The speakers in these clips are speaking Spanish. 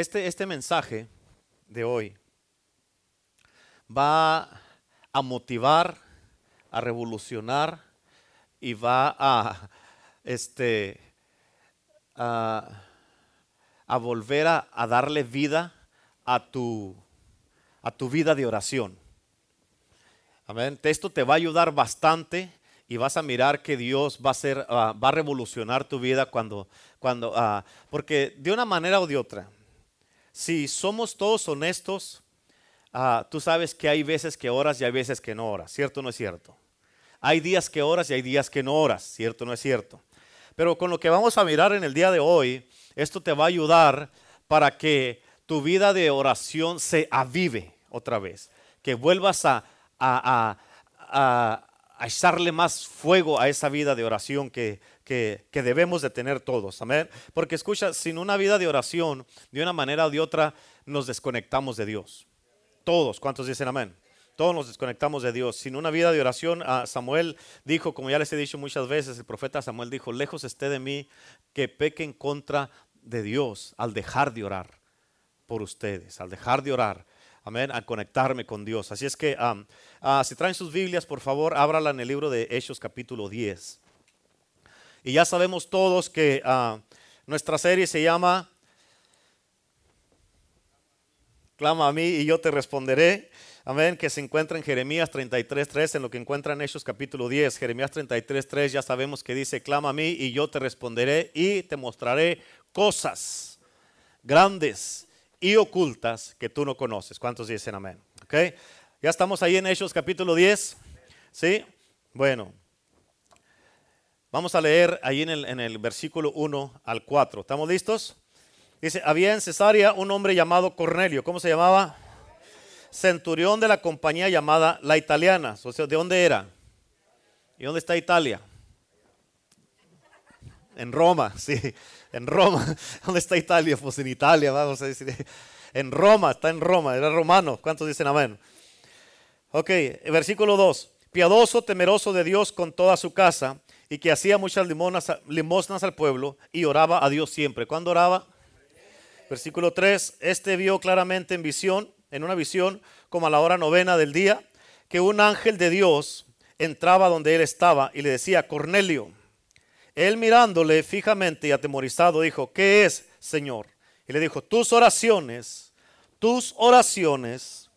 Este, este mensaje de hoy va a motivar, a revolucionar y va a, este, a, volver a, a darle vida a tu, a tu vida de oración. Amén. Esto te va a ayudar bastante y vas a mirar que Dios va a ser, ah, va a revolucionar tu vida cuando, cuando, ah, porque de una manera o de otra, si somos todos honestos, ah, tú sabes que hay veces que oras y hay veces que no oras, ¿cierto o no es cierto? Hay días que oras y hay días que no oras, ¿cierto o no es cierto? Pero con lo que vamos a mirar en el día de hoy, esto te va a ayudar para que tu vida de oración se avive otra vez, que vuelvas a, a, a, a echarle más fuego a esa vida de oración que, que, debemos de tener todos. Amén. Porque escucha, sin una vida de oración, de una manera o de otra, nos desconectamos de Dios. Todos, ¿cuántos dicen amén? Todos nos desconectamos de Dios. Sin una vida de oración, Samuel dijo, como ya les he dicho muchas veces, el profeta Samuel dijo, lejos esté de mí que peque en contra de Dios al dejar de orar por ustedes, al dejar de orar amén, a conectarme con Dios. Así es que uh, si traen sus Biblias, por favor, ábrala en el libro de Hechos capítulo 10. Y ya sabemos todos que uh, nuestra serie se llama Clama a mí y yo te responderé. Amén, que se encuentra en Jeremías 33.3, en lo que encuentra en Hechos capítulo 10. Jeremías 33.3 ya sabemos que dice, clama a mí y yo te responderé y te mostraré cosas grandes y ocultas que tú no conoces. ¿Cuántos dicen amén? ¿Ok? Ya estamos ahí en Hechos capítulo 10. ¿Sí? Bueno. Vamos a leer ahí en el, en el versículo 1 al 4. ¿Estamos listos? Dice, había en Cesarea un hombre llamado Cornelio. ¿Cómo se llamaba? Centurión de la compañía llamada La Italiana. O sea, ¿de dónde era? ¿Y dónde está Italia? En Roma, sí en Roma. ¿Dónde está Italia? Pues en Italia, vamos a decir. En Roma, está en Roma, era romano. ¿Cuántos dicen amén? Ok, versículo 2. Piadoso, temeroso de Dios con toda su casa y que hacía muchas limosnas, al pueblo y oraba a Dios siempre. ¿Cuándo oraba? Versículo 3. Este vio claramente en visión, en una visión, como a la hora novena del día, que un ángel de Dios entraba donde él estaba y le decía, Cornelio. Él mirándole fijamente y atemorizado dijo, ¿qué es, Señor? Y le dijo, tus oraciones, tus oraciones,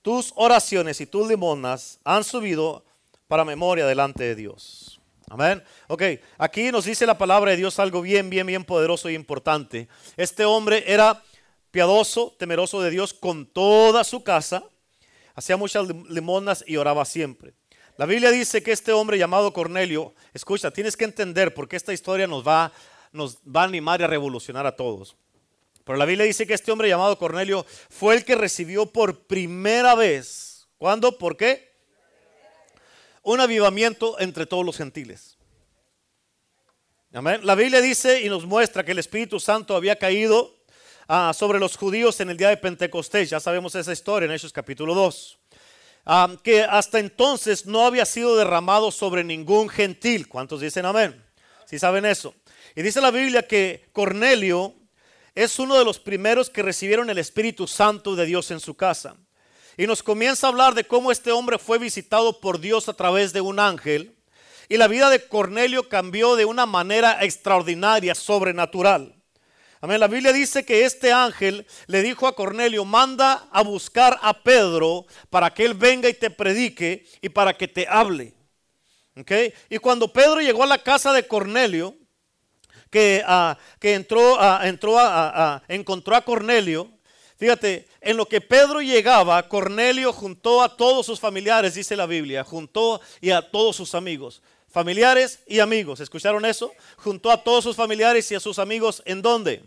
tus oraciones y tus limonas han subido para memoria delante de Dios. Amén. Ok, aquí nos dice la palabra de Dios algo bien, bien, bien poderoso y importante. Este hombre era piadoso, temeroso de Dios con toda su casa, hacía muchas limonas y oraba siempre. La Biblia dice que este hombre llamado Cornelio, escucha, tienes que entender porque esta historia nos va, nos va a animar y a revolucionar a todos. Pero la Biblia dice que este hombre llamado Cornelio fue el que recibió por primera vez. ¿Cuándo? ¿Por qué? Un avivamiento entre todos los gentiles. Amén. La Biblia dice y nos muestra que el Espíritu Santo había caído ah, sobre los judíos en el día de Pentecostés. Ya sabemos esa historia en Hechos capítulo 2 que hasta entonces no había sido derramado sobre ningún gentil. ¿Cuántos dicen amén? Si saben eso. Y dice la Biblia que Cornelio es uno de los primeros que recibieron el Espíritu Santo de Dios en su casa. Y nos comienza a hablar de cómo este hombre fue visitado por Dios a través de un ángel. Y la vida de Cornelio cambió de una manera extraordinaria, sobrenatural. La Biblia dice que este ángel le dijo a Cornelio, manda a buscar a Pedro para que él venga y te predique y para que te hable. ¿Okay? Y cuando Pedro llegó a la casa de Cornelio, que, uh, que entró, uh, entró a, encontró a Cornelio, fíjate, en lo que Pedro llegaba, Cornelio juntó a todos sus familiares, dice la Biblia, juntó y a todos sus amigos familiares y amigos. ¿Escucharon eso? Juntó a todos sus familiares y a sus amigos en dónde?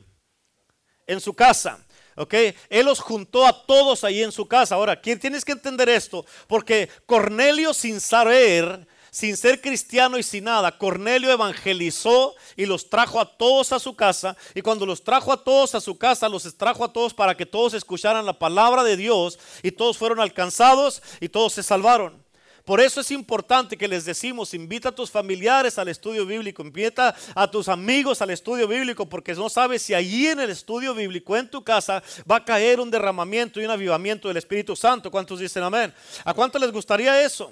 En su casa. ¿Ok? Él los juntó a todos ahí en su casa. Ahora, ¿quién tienes que entender esto? Porque Cornelio sin saber, sin ser cristiano y sin nada, Cornelio evangelizó y los trajo a todos a su casa. Y cuando los trajo a todos a su casa, los trajo a todos para que todos escucharan la palabra de Dios y todos fueron alcanzados y todos se salvaron. Por eso es importante que les decimos, invita a tus familiares al estudio bíblico, invita a tus amigos al estudio bíblico, porque no sabes si allí en el estudio bíblico, en tu casa, va a caer un derramamiento y un avivamiento del Espíritu Santo. ¿Cuántos dicen amén? ¿A cuánto les gustaría eso?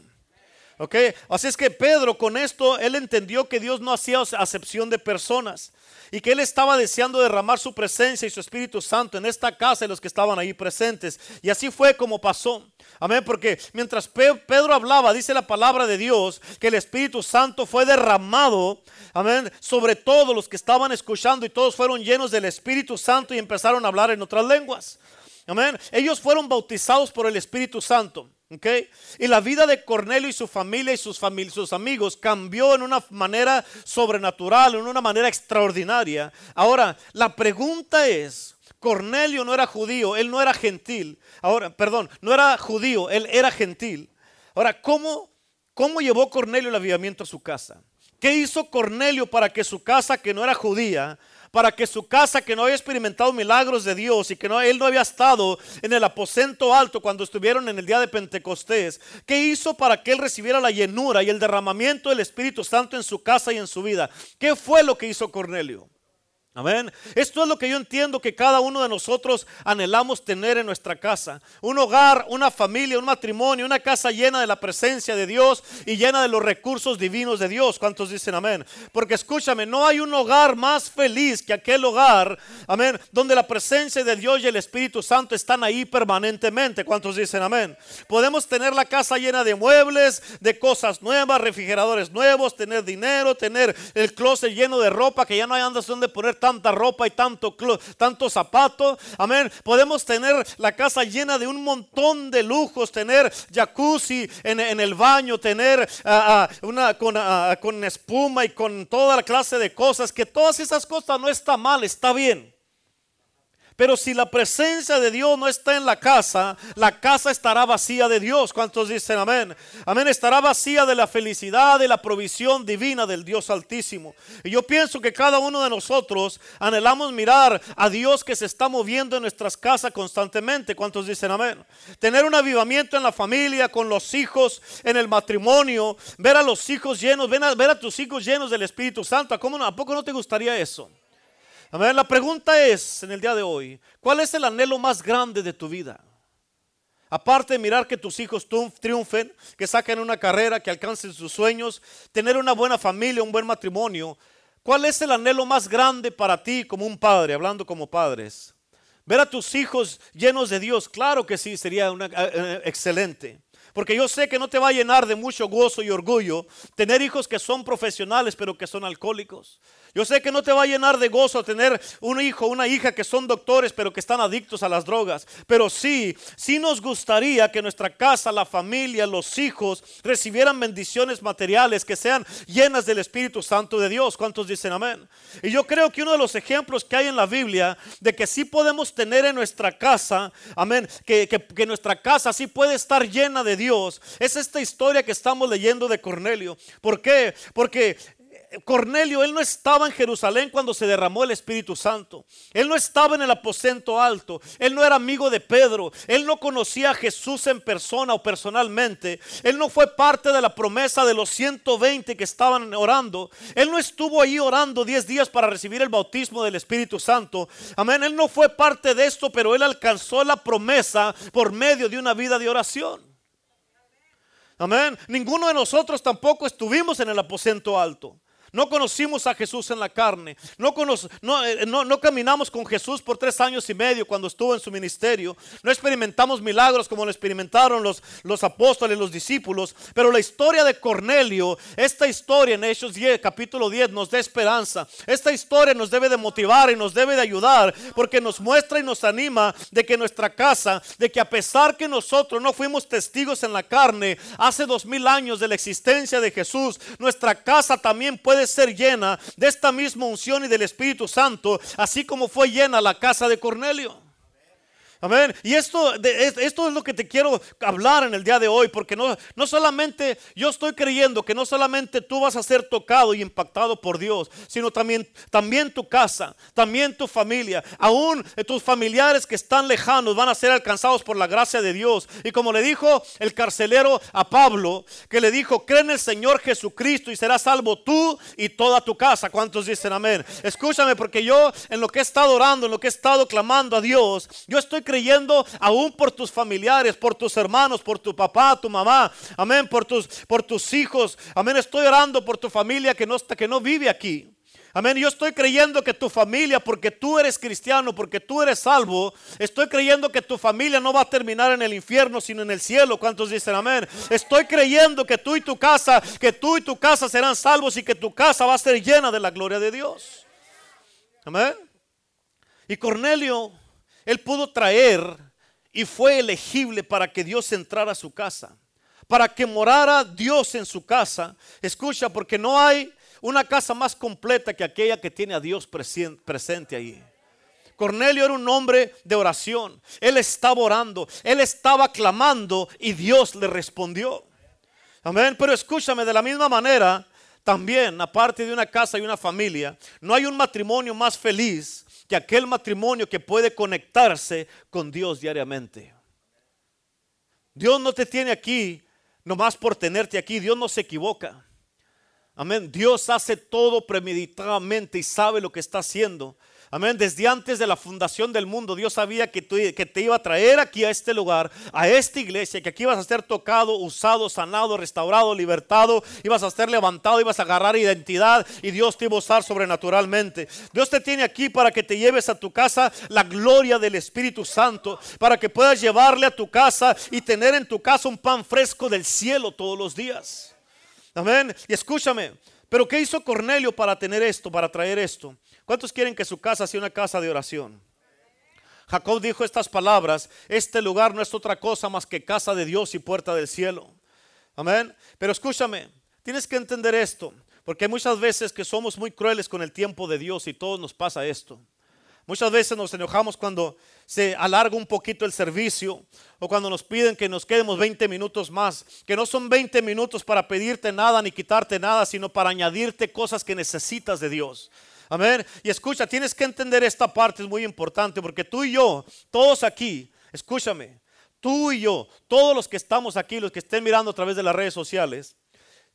Así es que Pedro con esto, él entendió que Dios no hacía acepción de personas y que él estaba deseando derramar su presencia y su Espíritu Santo en esta casa y los que estaban ahí presentes. Y así fue como pasó. Amén, porque mientras Pedro hablaba, dice la palabra de Dios, que el Espíritu Santo fue derramado, amén, sobre todos los que estaban escuchando y todos fueron llenos del Espíritu Santo y empezaron a hablar en otras lenguas. Amén. Ellos fueron bautizados por el Espíritu Santo. Y la vida de Cornelio y su familia y sus, sus amigos cambió en una manera sobrenatural, en una manera extraordinaria. Ahora, la pregunta es, Cornelio no era judío, él no era gentil. Ahora, perdón, no era judío, él era gentil. Ahora, ¿cómo, cómo llevó Cornelio el avivamiento a su casa? ¿Qué hizo Cornelio para que su casa, que no era judía, para que su casa que no había experimentado milagros de Dios y que no, él no había estado en el aposento alto cuando estuvieron en el día de Pentecostés, ¿qué hizo para que él recibiera la llenura y el derramamiento del Espíritu Santo en su casa y en su vida? ¿Qué fue lo que hizo Cornelio? Amén. Esto es lo que yo entiendo que cada uno de nosotros anhelamos tener en nuestra casa. Un hogar, una familia, un matrimonio, una casa llena de la presencia de Dios y llena de los recursos divinos de Dios. ¿Cuántos dicen amén? Porque escúchame, no hay un hogar más feliz que aquel hogar, amén, donde la presencia de Dios y el Espíritu Santo están ahí permanentemente. ¿Cuántos dicen amén? Podemos tener la casa llena de muebles, de cosas nuevas, refrigeradores nuevos, tener dinero, tener el closet lleno de ropa que ya no hay andas donde poner tanta ropa y tanto, tanto zapato. Amén. Podemos tener la casa llena de un montón de lujos, tener jacuzzi en, el baño, tener ah, ah, una con, ah, con espuma y con toda la clase de cosas, que todas esas cosas no está mal, está bien. Pero si la presencia de Dios no está en la casa, la casa estará vacía de Dios. ¿Cuántos dicen amén? Amén, estará vacía de la felicidad, de la provisión divina del Dios Altísimo. Y yo pienso que cada uno de nosotros anhelamos mirar a Dios que se está moviendo en nuestras casas constantemente. ¿Cuántos dicen amén? Tener un avivamiento en la familia, con los hijos, en el matrimonio, ver a los hijos llenos, ver a, tus hijos llenos del Espíritu Santo. ¿A, cómo, ¿A poco no te gustaría eso? La pregunta es en el día de hoy, ¿cuál es el anhelo más grande de tu vida? Aparte de mirar que tus hijos triunfen, que saquen una carrera, que alcancen sus sueños, tener una buena familia, un buen matrimonio, ¿cuál es el anhelo más grande para ti como un padre, hablando como padres? Ver a tus hijos llenos de Dios, claro que sí, sería eh, eh, excelente. Porque yo sé que no te va a llenar de mucho gozo y orgullo tener hijos que son profesionales pero que son alcohólicos. Yo sé que no te va a llenar de gozo tener un hijo, una hija que son doctores pero que están adictos a las drogas. Pero sí, sí nos gustaría que nuestra casa, la familia, los hijos recibieran bendiciones materiales que sean llenas del Espíritu Santo de Dios. ¿Cuántos dicen amén? Y yo creo que uno de los ejemplos que hay en la Biblia de que sí podemos tener en nuestra casa, amén, que, que nuestra casa sí puede estar llena de Dios, es esta historia que estamos leyendo de Cornelio. ¿Por qué? Porque Cornelio, él no estaba en Jerusalén cuando se derramó el Espíritu Santo. Él no estaba en el aposento alto. Él no era amigo de Pedro. Él no conocía a Jesús en persona o personalmente. Él no fue parte de la promesa de los 120 que estaban orando. Él no estuvo ahí orando 10 días para recibir el bautismo del Espíritu Santo. Amén. Él no fue parte de esto, pero él alcanzó la promesa por medio de una vida de oración. Amén. Ninguno de nosotros tampoco estuvimos en el aposento alto. No conocimos a Jesús en la carne. Eh, no, no, caminamos con Jesús por tres años y medio cuando estuvo en su ministerio. No experimentamos milagros como lo experimentaron los, los apóstoles, los discípulos. Pero la historia de Cornelio, esta historia en Hechos 10, capítulo 10, nos da esperanza. Esta historia nos debe de motivar y nos debe de ayudar porque nos muestra y nos anima de que nuestra casa, de que a pesar que nosotros no fuimos testigos en la carne hace dos mil años de la existencia de Jesús, nuestra casa también puede ser llena de esta misma unción y del Espíritu Santo, así como fue llena la casa de Cornelio. Amén. Y esto, esto es lo que te quiero hablar en el día de hoy, porque no, no solamente yo estoy creyendo que no solamente tú vas a ser tocado y impactado por Dios, sino también, también tu casa, también tu familia, aún tus familiares que están lejanos van a ser alcanzados por la gracia de Dios. Y como le dijo el carcelero a Pablo, que le dijo, cree en el Señor Jesucristo y serás salvo tú y toda tu casa. ¿Cuántos dicen amén? Escúchame, porque yo en lo que he estado orando, en lo que he estado clamando a Dios, yo estoy creyendo aún por tus familiares, por tus hermanos, por tu papá, tu mamá, amén, por tus, por tus hijos, amén, estoy orando por tu familia que no, que no vive aquí. Amén. Yo estoy creyendo que tu familia, porque tú eres cristiano, porque tú eres salvo, estoy creyendo que tu familia no va a terminar en el infierno, sino en el cielo. ¿Cuántos dicen amén? Estoy creyendo que tú y tu casa, que tú y tu casa serán salvos y que tu casa va a ser llena de la gloria de Dios. Amén. Y Cornelio él pudo traer y fue elegible para que Dios entrara a su casa, para que morara Dios en su casa. Escucha, porque no hay una casa más completa que aquella que tiene a Dios presente ahí. Cornelio era un hombre de oración. Él estaba orando, él estaba clamando y Dios le respondió. Amén. Pero escúchame, de la misma manera, también, aparte de una casa y una familia, no hay un matrimonio más feliz que aquel matrimonio que puede conectarse con Dios diariamente. Dios no te tiene aquí nomás por tenerte aquí. Dios no se equivoca. Amén. Dios hace todo premeditadamente y sabe lo que está haciendo. Amén. Desde antes de la fundación del mundo, Dios sabía que, que, te iba a traer aquí a este lugar, a esta iglesia, que aquí ibas a ser tocado, usado, sanado, restaurado, libertado, ibas a ser levantado, ibas a agarrar identidad y Dios te iba a usar sobrenaturalmente. Dios te tiene aquí para que te lleves a tu casa la gloria del Espíritu Santo, para que puedas llevarle a tu casa y tener en tu casa un pan fresco del cielo todos los días. Amén. Y escúchame, pero ¿qué hizo Cornelio para tener esto, para traer esto? ¿Cuántos quieren que su casa sea una casa de oración? Jacob dijo estas palabras, este lugar no es otra cosa más que casa de Dios y puerta del cielo. Amén. Pero escúchame, tienes que entender esto, porque hay muchas veces que somos muy crueles con el tiempo de Dios y todos nos pasa esto. Muchas veces nos enojamos cuando se alarga un poquito el servicio o cuando nos piden que nos quedemos 20 minutos más, que no son 20 minutos para pedirte nada ni quitarte nada, sino para añadirte cosas que necesitas de Dios. Amén. Y escucha, tienes que entender esta parte, es muy importante, porque tú y yo, todos aquí, escúchame, tú y yo, todos los que estamos aquí, los que estén mirando a través de las redes sociales,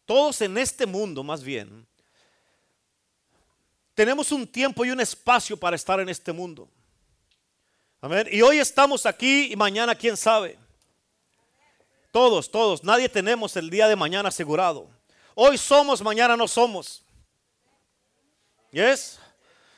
todos en este mundo más bien, tenemos un tiempo y un espacio para estar en este mundo. Amén. Y hoy estamos aquí y mañana quién sabe. Todos, todos, nadie tenemos el día de mañana asegurado. Hoy somos, mañana no somos. Yes.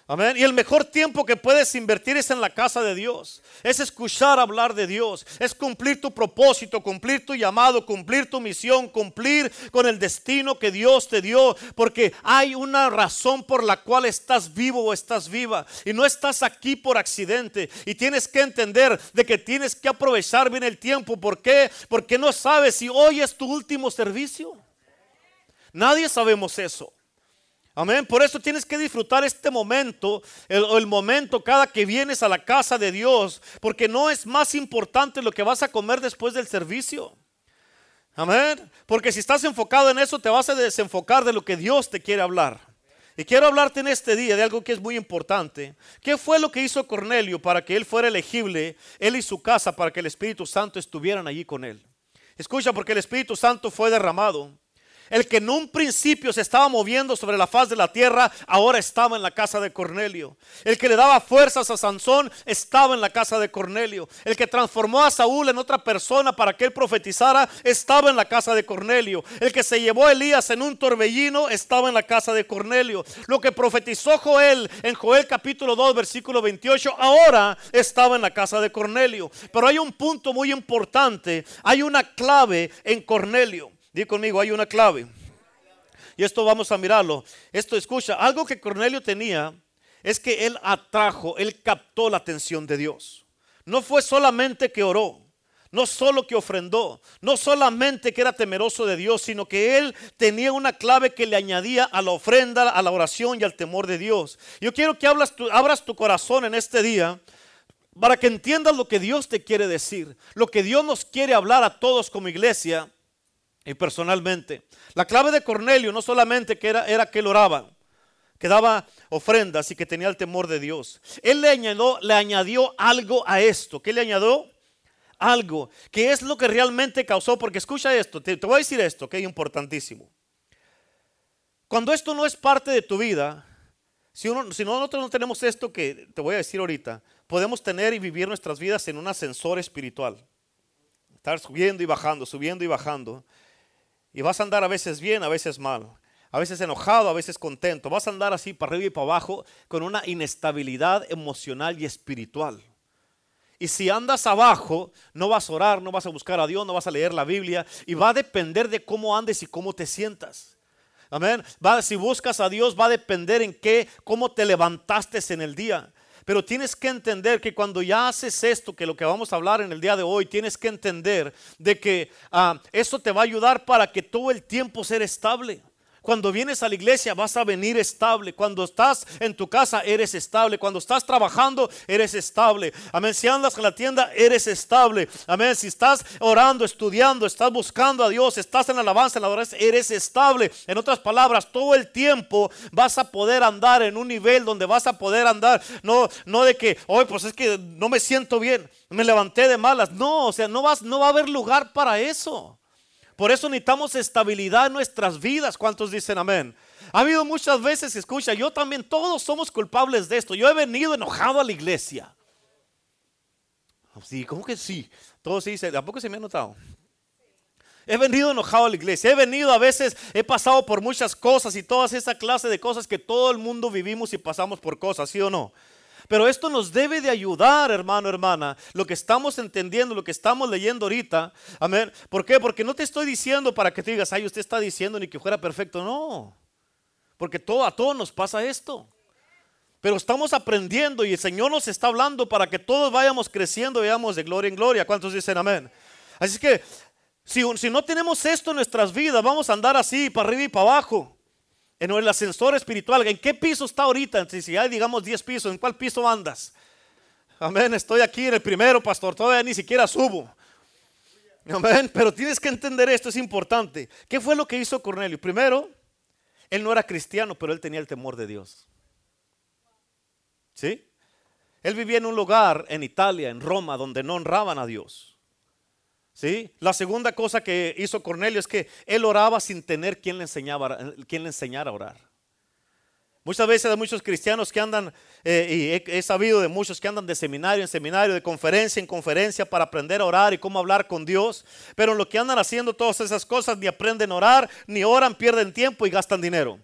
Amén. Y el mejor tiempo que puedes invertir es en la casa de Dios. Es escuchar hablar de Dios. Es cumplir tu propósito, cumplir tu llamado, cumplir tu misión, cumplir con el destino que Dios te dio. Porque hay una razón por la cual estás vivo o estás viva. Y no estás aquí por accidente. Y tienes que entender de que tienes que aprovechar bien el tiempo. ¿Por qué? Porque no sabes si hoy es tu último servicio. Nadie sabemos eso. Amén. Por eso tienes que disfrutar este momento, el, el, momento cada que vienes a la casa de Dios, porque no es más importante lo que vas a comer después del servicio. Amén. Porque si estás enfocado en eso, te vas a desenfocar de lo que Dios te quiere hablar. Y quiero hablarte en este día de algo que es muy importante. ¿Qué fue lo que hizo Cornelio para que él fuera elegible, él y su casa, para que el Espíritu Santo estuvieran allí con él? Escucha, porque el Espíritu Santo fue derramado. El que en un principio se estaba moviendo sobre la faz de la tierra, ahora estaba en la casa de Cornelio. El que le daba fuerzas a Sansón, estaba en la casa de Cornelio. El que transformó a Saúl en otra persona para que él profetizara, estaba en la casa de Cornelio. El que se llevó a Elías en un torbellino, estaba en la casa de Cornelio. Lo que profetizó Joel en Joel capítulo 2, versículo 28, ahora estaba en la casa de Cornelio. Pero hay un punto muy importante, hay una clave en Cornelio. Di conmigo, hay una clave. Y esto vamos a mirarlo. Esto escucha, algo que Cornelio tenía es que él atrajo, él captó la atención de Dios. No fue solamente que oró, no solo que ofrendó, no solamente que era temeroso de Dios, sino que él tenía una clave que le añadía a la ofrenda, a la oración y al temor de Dios. Yo quiero que tu, abras tu corazón en este día para que entiendas lo que Dios te quiere decir, lo que Dios nos quiere hablar a todos como iglesia y personalmente. La clave de Cornelio no solamente que era, era que él oraba, que daba ofrendas y que tenía el temor de Dios. Él le añadió, algo a esto. ¿Qué le añadió? Algo, que es lo que realmente causó, porque escucha esto, te, voy a decir esto, que es importantísimo. Cuando esto no es parte de tu vida, si, uno, si nosotros no tenemos esto que te voy a decir ahorita, podemos tener y vivir nuestras vidas en un ascensor espiritual. Estar subiendo y bajando, subiendo y bajando. Y vas a andar a veces bien, a veces mal a veces enojado, a veces contento. Vas a andar así para arriba y para abajo con una inestabilidad emocional y espiritual. Y si andas abajo, no vas a orar, no vas a buscar a Dios, no vas a leer la Biblia. Y va a depender de cómo andes y cómo te sientas. Amén. Si buscas a Dios, va a depender en qué, cómo te levantaste en el día. Pero tienes que entender que cuando ya haces esto, que lo que vamos a hablar en el día de hoy, tienes que entender de que ah, eso te va a ayudar para que todo el tiempo ser estable. Cuando vienes a la iglesia vas a venir estable. Cuando estás en tu casa eres estable. Cuando estás trabajando eres estable. Amén. Si andas en la tienda eres estable. Amén. Si estás orando, estudiando, estás buscando a Dios, estás en alabanza, en la adoración, eres estable. En otras palabras, todo el tiempo vas a poder andar en un nivel donde vas a poder andar. No, no de que, hoy pues es que no me siento bien, me levanté de malas. No, o sea, no, vas, no va a haber lugar para eso. Por eso necesitamos estabilidad en nuestras vidas. ¿Cuántos dicen amén? Ha habido muchas veces, escucha, yo también, todos somos culpables de esto. Yo he venido enojado a la iglesia. Sí, ¿cómo que sí? Todos sí ¿a poco se me ha notado? He venido enojado a la iglesia. He venido a veces, he pasado por muchas cosas y todas esa clase de cosas que todo el mundo vivimos y pasamos por cosas, ¿sí o no? Pero esto nos debe de ayudar, hermano, hermana, lo que estamos entendiendo, lo que estamos leyendo ahorita. Amén. ¿Por qué? Porque no te estoy diciendo para que te digas, ay, usted está diciendo ni que fuera perfecto. No. Porque todo, a todos nos pasa esto. Pero estamos aprendiendo y el Señor nos está hablando para que todos vayamos creciendo y vayamos de gloria en gloria. ¿Cuántos dicen amén? Así que si, si no tenemos esto en nuestras vidas, vamos a andar así, para arriba y para abajo en el ascensor espiritual. ¿En qué piso está ahorita? Si hay, digamos, 10 pisos, ¿en cuál piso andas? Amén, estoy aquí en el primero, pastor, todavía ni siquiera subo. Amén, pero tienes que entender esto, es importante. ¿Qué fue lo que hizo Cornelio? Primero, él no era cristiano, pero él tenía el temor de Dios. ¿Sí? Él vivía en un lugar en Italia, en Roma, donde no honraban a Dios. ¿Sí? La segunda cosa que hizo Cornelio es que él oraba sin tener quien le, enseñaba, quien le enseñara a orar. Muchas veces hay muchos cristianos que andan, eh, y he, sabido de muchos que andan de seminario en seminario, de conferencia en conferencia para aprender a orar y cómo hablar con Dios. Pero lo que andan haciendo todas esas cosas, ni aprenden a orar, ni oran, pierden tiempo y gastan dinero.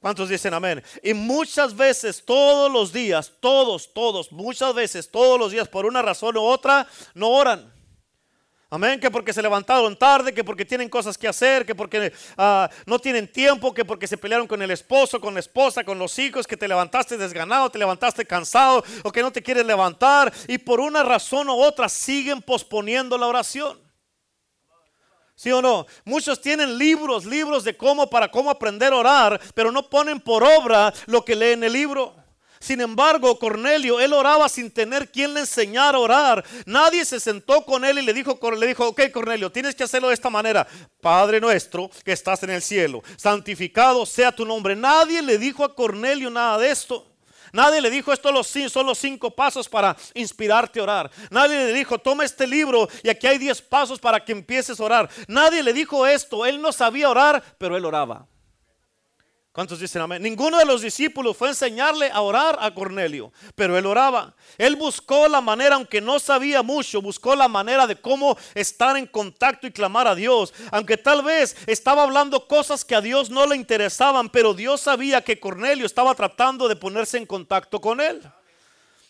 ¿Cuántos dicen amén? Y muchas veces, todos los días, todos, todos, muchas veces, todos los días, por una razón u otra, no oran. Amén, que porque se levantaron tarde, que porque tienen cosas que hacer, que porque ah, no tienen tiempo, que porque se pelearon con el esposo, con la esposa, con los hijos, que te levantaste desganado, te levantaste cansado o que no te quieres levantar y por una razón u otra siguen posponiendo la oración. ¿Sí o no? Muchos tienen libros, libros de cómo, para cómo aprender a orar, pero no ponen por obra lo que leen el libro. Sin embargo, Cornelio, él oraba sin tener quien le enseñara a orar. Nadie se sentó con él y le dijo, le dijo, ok Cornelio, tienes que hacerlo de esta manera. Padre nuestro que estás en el cielo, santificado sea tu nombre. Nadie le dijo a Cornelio nada de esto. Nadie le dijo esto son los cinco pasos para inspirarte a orar. Nadie le dijo toma este libro y aquí hay diez pasos para que empieces a orar. Nadie le dijo esto. Él no sabía orar, pero él oraba. ¿Cuántos dicen amén? Ninguno de los discípulos fue a enseñarle a orar a Cornelio, pero él oraba. Él buscó la manera, aunque no sabía mucho, buscó la manera de cómo estar en contacto y clamar a Dios. Aunque tal vez estaba hablando cosas que a Dios no le interesaban, pero Dios sabía que Cornelio estaba tratando de ponerse en contacto con él.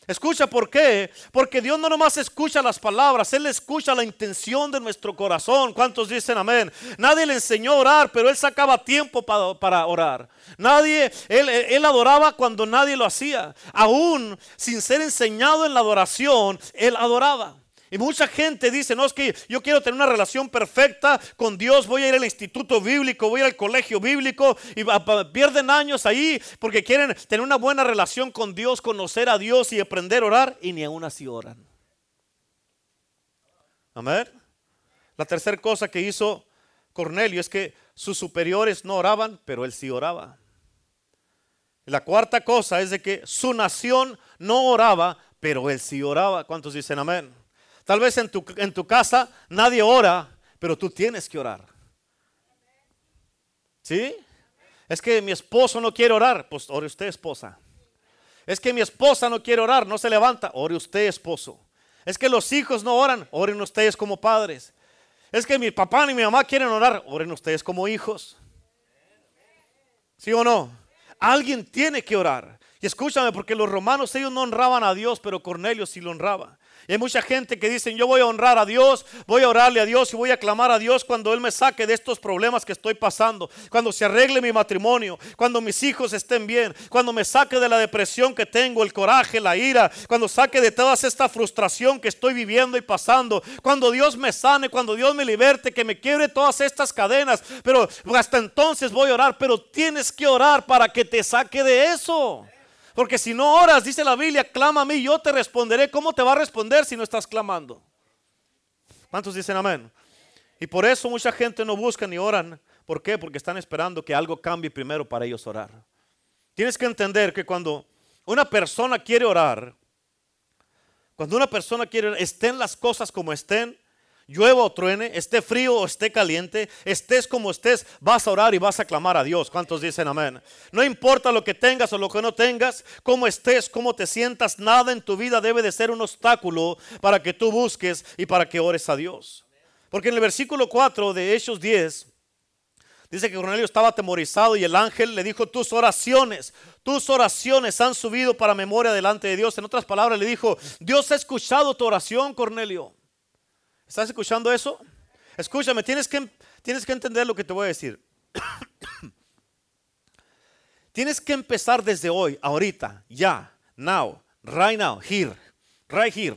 Escucha, ¿por qué? Porque Dios no nomás escucha las palabras, Él escucha la intención de nuestro corazón. ¿Cuántos dicen amén? Nadie le enseñó a orar, pero Él sacaba tiempo para, para orar. Nadie, él, él adoraba cuando nadie lo hacía. Aún sin ser enseñado en la adoración, Él adoraba. Y mucha gente dice, no, es que yo quiero tener una relación perfecta con Dios, voy a ir al instituto bíblico, voy a ir al colegio bíblico y pierden años ahí porque quieren tener una buena relación con Dios, conocer a Dios y aprender a orar y ni aún así oran. Amén. La tercera cosa que hizo Cornelio es que sus superiores no oraban, pero él sí oraba. La cuarta cosa es de que su nación no oraba, pero él sí oraba. ¿Cuántos dicen amén? Tal vez en tu, en tu casa nadie ora, pero tú tienes que orar. ¿Sí? Es que mi esposo no quiere orar, pues ore usted esposa. Es que mi esposa no quiere orar, no se levanta, ore usted esposo. Es que los hijos no oran, oren ustedes como padres. Es que mi papá ni mi mamá quieren orar, oren ustedes como hijos. ¿Sí o no? Alguien tiene que orar. Y escúchame, porque los romanos ellos no honraban a Dios, pero Cornelio sí lo honraba. Y hay mucha gente que dicen, yo voy a honrar a Dios, voy a orarle a Dios y voy a clamar a Dios cuando Él me saque de estos problemas que estoy pasando, cuando se arregle mi matrimonio, cuando mis hijos estén bien, cuando me saque de la depresión que tengo, el coraje, la ira, cuando saque de toda esta frustración que estoy viviendo y pasando, cuando Dios me sane, cuando Dios me liberte, que me quiebre todas estas cadenas. Pero hasta entonces voy a orar, pero tienes que orar para que te saque de eso. Porque si no oras, dice la Biblia, clama a mí, yo te responderé. ¿Cómo te va a responder si no estás clamando? ¿Cuántos dicen amén? Y por eso mucha gente no busca ni oran. ¿Por qué? Porque están esperando que algo cambie primero para ellos orar. Tienes que entender que cuando una persona quiere orar, cuando una persona quiere, estén las cosas como estén, llueva o truene, esté frío o esté caliente, estés como estés, vas a orar y vas a clamar a Dios. ¿Cuántos dicen amén? No importa lo que tengas o lo que no tengas, cómo estés, cómo te sientas, nada en tu vida debe de ser un obstáculo para que tú busques y para que ores a Dios. Porque en el versículo 4 de Hechos 10 dice que Cornelio estaba atemorizado y el ángel le dijo, tus oraciones, tus oraciones han subido para memoria delante de Dios. En otras palabras le dijo, Dios ha escuchado tu oración, Cornelio. ¿Estás escuchando eso? Escúchame, tienes que, tienes que entender lo que te voy a decir. tienes que empezar desde hoy, ahorita, ya, now, right now, here, right here.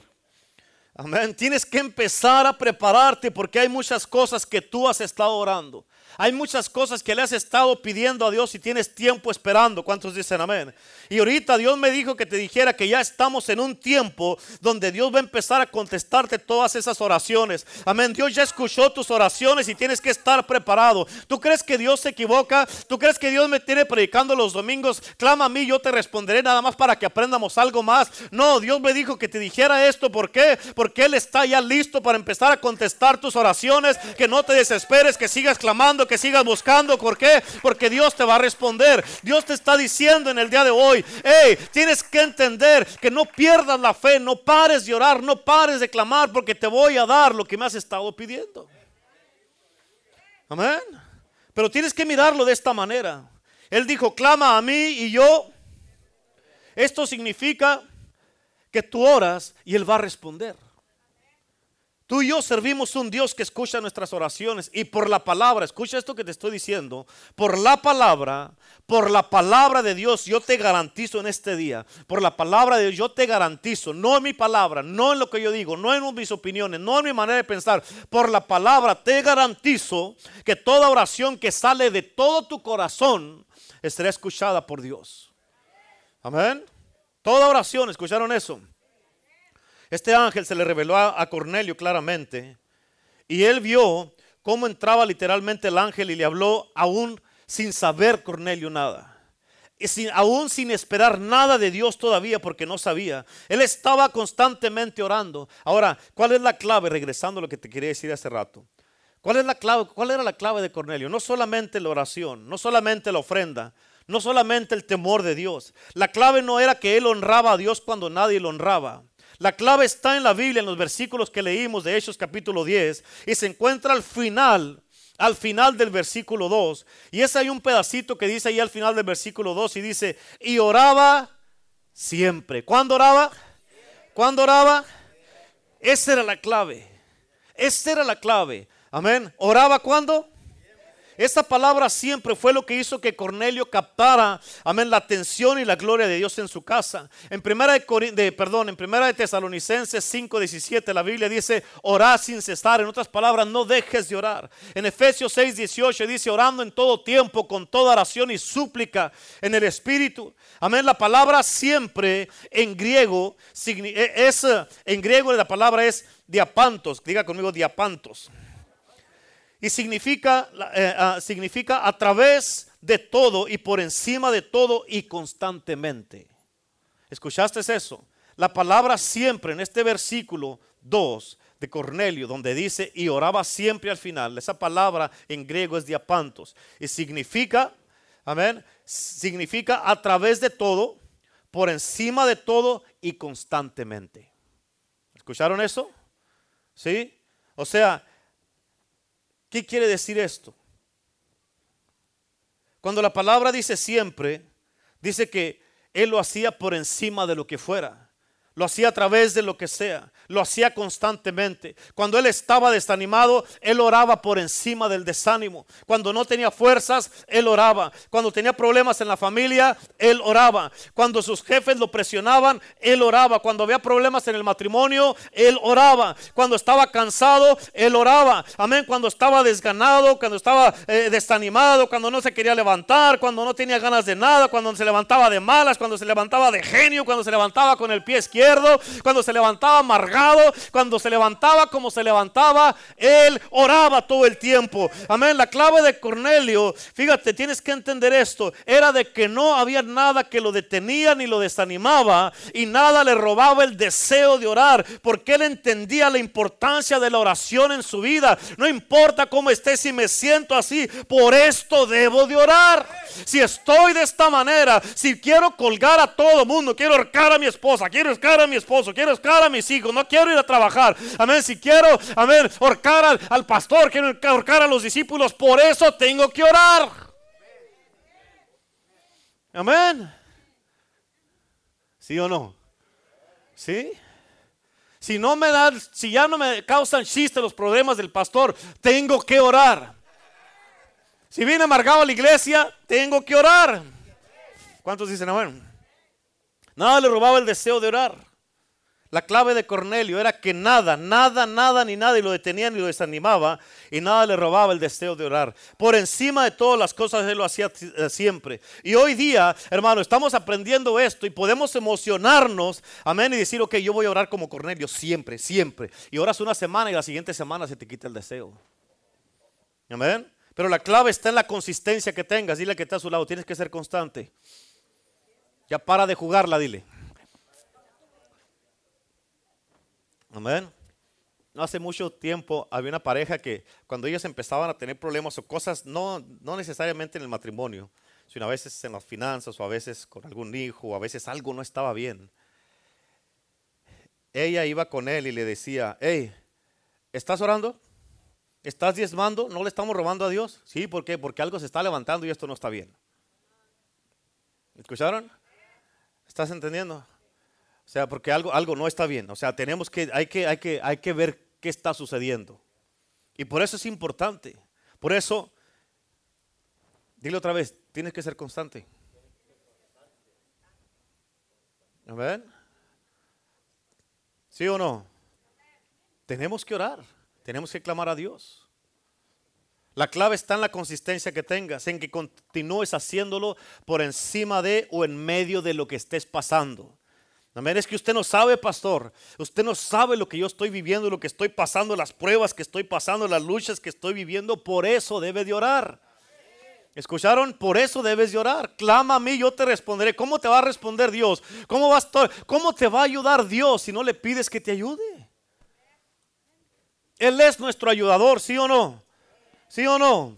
Amén. Tienes que empezar a prepararte porque hay muchas cosas que tú has estado orando. Hay muchas cosas que le has estado pidiendo a Dios y tienes tiempo esperando. ¿Cuántos dicen amén? Y ahorita Dios me dijo que te dijera que ya estamos en un tiempo donde Dios va a empezar a contestarte todas esas oraciones. Amén. Dios ya escuchó tus oraciones y tienes que estar preparado. ¿Tú crees que Dios se equivoca? ¿Tú crees que Dios me tiene predicando los domingos? Clama a mí, yo te responderé nada más para que aprendamos algo más. No, Dios me dijo que te dijera esto. ¿Por qué? Porque Él está ya listo para empezar a contestar tus oraciones. Que no te desesperes, que sigas clamando que sigas buscando. ¿Por qué? Porque Dios te va a responder. Dios te está diciendo en el día de hoy, hey, tienes que entender que no pierdas la fe, no pares de orar, no pares de clamar, porque te voy a dar lo que me has estado pidiendo. Amén. Pero tienes que mirarlo de esta manera. Él dijo, clama a mí y yo. Esto significa que tú oras y Él va a responder. Tú y yo servimos un Dios que escucha nuestras oraciones y por la palabra, escucha esto que te estoy diciendo, por la palabra, por la palabra de Dios, yo te garantizo en este día, por la palabra de Dios, yo te garantizo, no en mi palabra, no en lo que yo digo, no en mis opiniones, no en mi manera de pensar, por la palabra te garantizo que toda oración que sale de todo tu corazón estará escuchada por Dios. Amén. Toda oración, ¿escucharon eso? Este ángel se le reveló a, Cornelio claramente y él vio cómo entraba literalmente el ángel y le habló aún sin saber Cornelio nada. Y sin, aún sin esperar nada de Dios todavía porque no sabía. Él estaba constantemente orando. Ahora, ¿cuál es la clave? Regresando a lo que te quería decir hace rato. ¿Cuál es la clave? ¿Cuál era la clave de Cornelio? No solamente la oración, no solamente la ofrenda, no solamente el temor de Dios. La clave no era que él honraba a Dios cuando nadie lo honraba. La clave está en la Biblia, en los versículos que leímos de Hechos capítulo 10, y se encuentra al final, al final del versículo 2. Y ese hay un pedacito que dice ahí al final del versículo 2 y dice, y oraba siempre. ¿Cuándo oraba? ¿Cuándo oraba? Esa era la clave. Esa era la clave. Amén. ¿Oraba cuándo? Esa palabra siempre fue lo que hizo que Cornelio captara, amén, la atención y la gloria de Dios en su casa. En primera de, perdón, en primera de Tesalonicenses 5:17 la Biblia dice, orad sin cesar. En otras palabras, no dejes de orar. En Efesios 6:18 dice, orando en todo tiempo con toda oración y súplica en el espíritu. Amén, la palabra siempre en griego e, es en griego la palabra es diapantos. Diga conmigo diapantos. Y significa, eh, ah, significa a través de todo y por encima de todo y constantemente. ¿Escuchaste eso? La palabra siempre en este versículo 2 de Cornelio, donde dice y oraba siempre al final, esa palabra en griego es diapantos y significa, amén, significa a través de todo, por encima de todo y constantemente. ¿Escucharon eso? ¿Sí? O sea, ¿Qué quiere decir esto? Cuando la palabra dice siempre, dice que Él lo hacía por encima de lo que fuera, lo hacía a través de lo que sea lo hacía constantemente. Cuando él estaba desanimado, él oraba por encima del desánimo. Cuando no tenía fuerzas, él oraba. Cuando tenía problemas en la familia, él oraba. Cuando sus jefes lo presionaban, él oraba. Cuando había problemas en el matrimonio, él oraba. Cuando estaba cansado, él oraba. Amén. Cuando estaba desganado, cuando estaba eh, desanimado, cuando no se quería levantar, cuando no tenía ganas de nada, cuando se levantaba de malas, cuando se levantaba de genio, cuando se levantaba con el pie izquierdo, cuando se levantaba amargado cuando se levantaba como se levantaba, él oraba todo el tiempo. Amén. La clave de Cornelio, fíjate, tienes que entender esto, era de que no había nada que lo detenía ni lo desanimaba y nada le robaba el deseo de orar, porque él entendía la importancia de la oración en su vida. No importa cómo esté, si me siento así, por esto debo de orar. Si estoy de esta manera, si quiero colgar a todo mundo, quiero ahorcar a mi esposa, quiero ahorcar a mi esposo, quiero ahorcar a mis hijos, no quiero ir a trabajar. Amén. Si quiero, amén, ahorcar al, pastor, quiero ahorcar a los discípulos. Por eso tengo que orar. Amén. ¿Sí o no? ¿Sí? Si no me dan, si ya no me causan chiste los problemas del pastor, tengo que orar. Si viene amargado a la iglesia, tengo que orar. ¿Cuántos dicen amén? Nada le robaba el deseo de orar. La clave de Cornelio era que nada, nada, nada ni nada y lo detenía ni lo desanimaba y nada le robaba el deseo de orar. Por encima de todas las cosas él lo hacía eh, siempre. Y hoy día, hermano, estamos aprendiendo esto y podemos emocionarnos, amén, y decir, ok, yo voy a orar como Cornelio siempre, siempre. Y oras una semana y la siguiente semana se te quita el deseo. Amén. Pero la clave está en la consistencia que tengas. Dile que está a su lado, tienes que ser constante. Ya para de jugarla, dile. Amén. No hace mucho tiempo había una pareja que cuando ellos empezaban a tener problemas o cosas, no, no necesariamente en el matrimonio, sino a veces en las finanzas o a veces con algún hijo o a veces algo no estaba bien. Ella iba con él y le decía, hey, ¿estás orando? ¿Estás diezmando? ¿No le estamos robando a Dios? Sí, ¿por qué? Porque algo se está levantando y esto no está bien. ¿Escucharon? ¿Estás entendiendo? O sea, porque algo, algo no está bien. O sea, tenemos que hay, que, hay, que, hay que ver qué está sucediendo. Y por eso es importante. Por eso, dile otra vez, tienes que ser constante. ¿Amén? ¿Sí o no? Tenemos que orar. Tenemos que clamar a Dios. La clave está en la consistencia que tengas, en que continúes haciéndolo por encima de o en medio de lo que estés pasando. Amén. Es que usted no sabe, pastor. Usted no sabe lo que yo estoy viviendo, lo que estoy pasando, las pruebas que estoy pasando, las luchas que estoy viviendo. Por eso debe de orar. ¿Escucharon? Por eso debes de orar. Clama a mí, yo te responderé. ¿Cómo te va a responder Dios? ¿Cómo, va ¿Cómo te va a ayudar Dios si no le pides que te ayude? Él es nuestro ayudador, ¿sí o no? ¿Sí o no?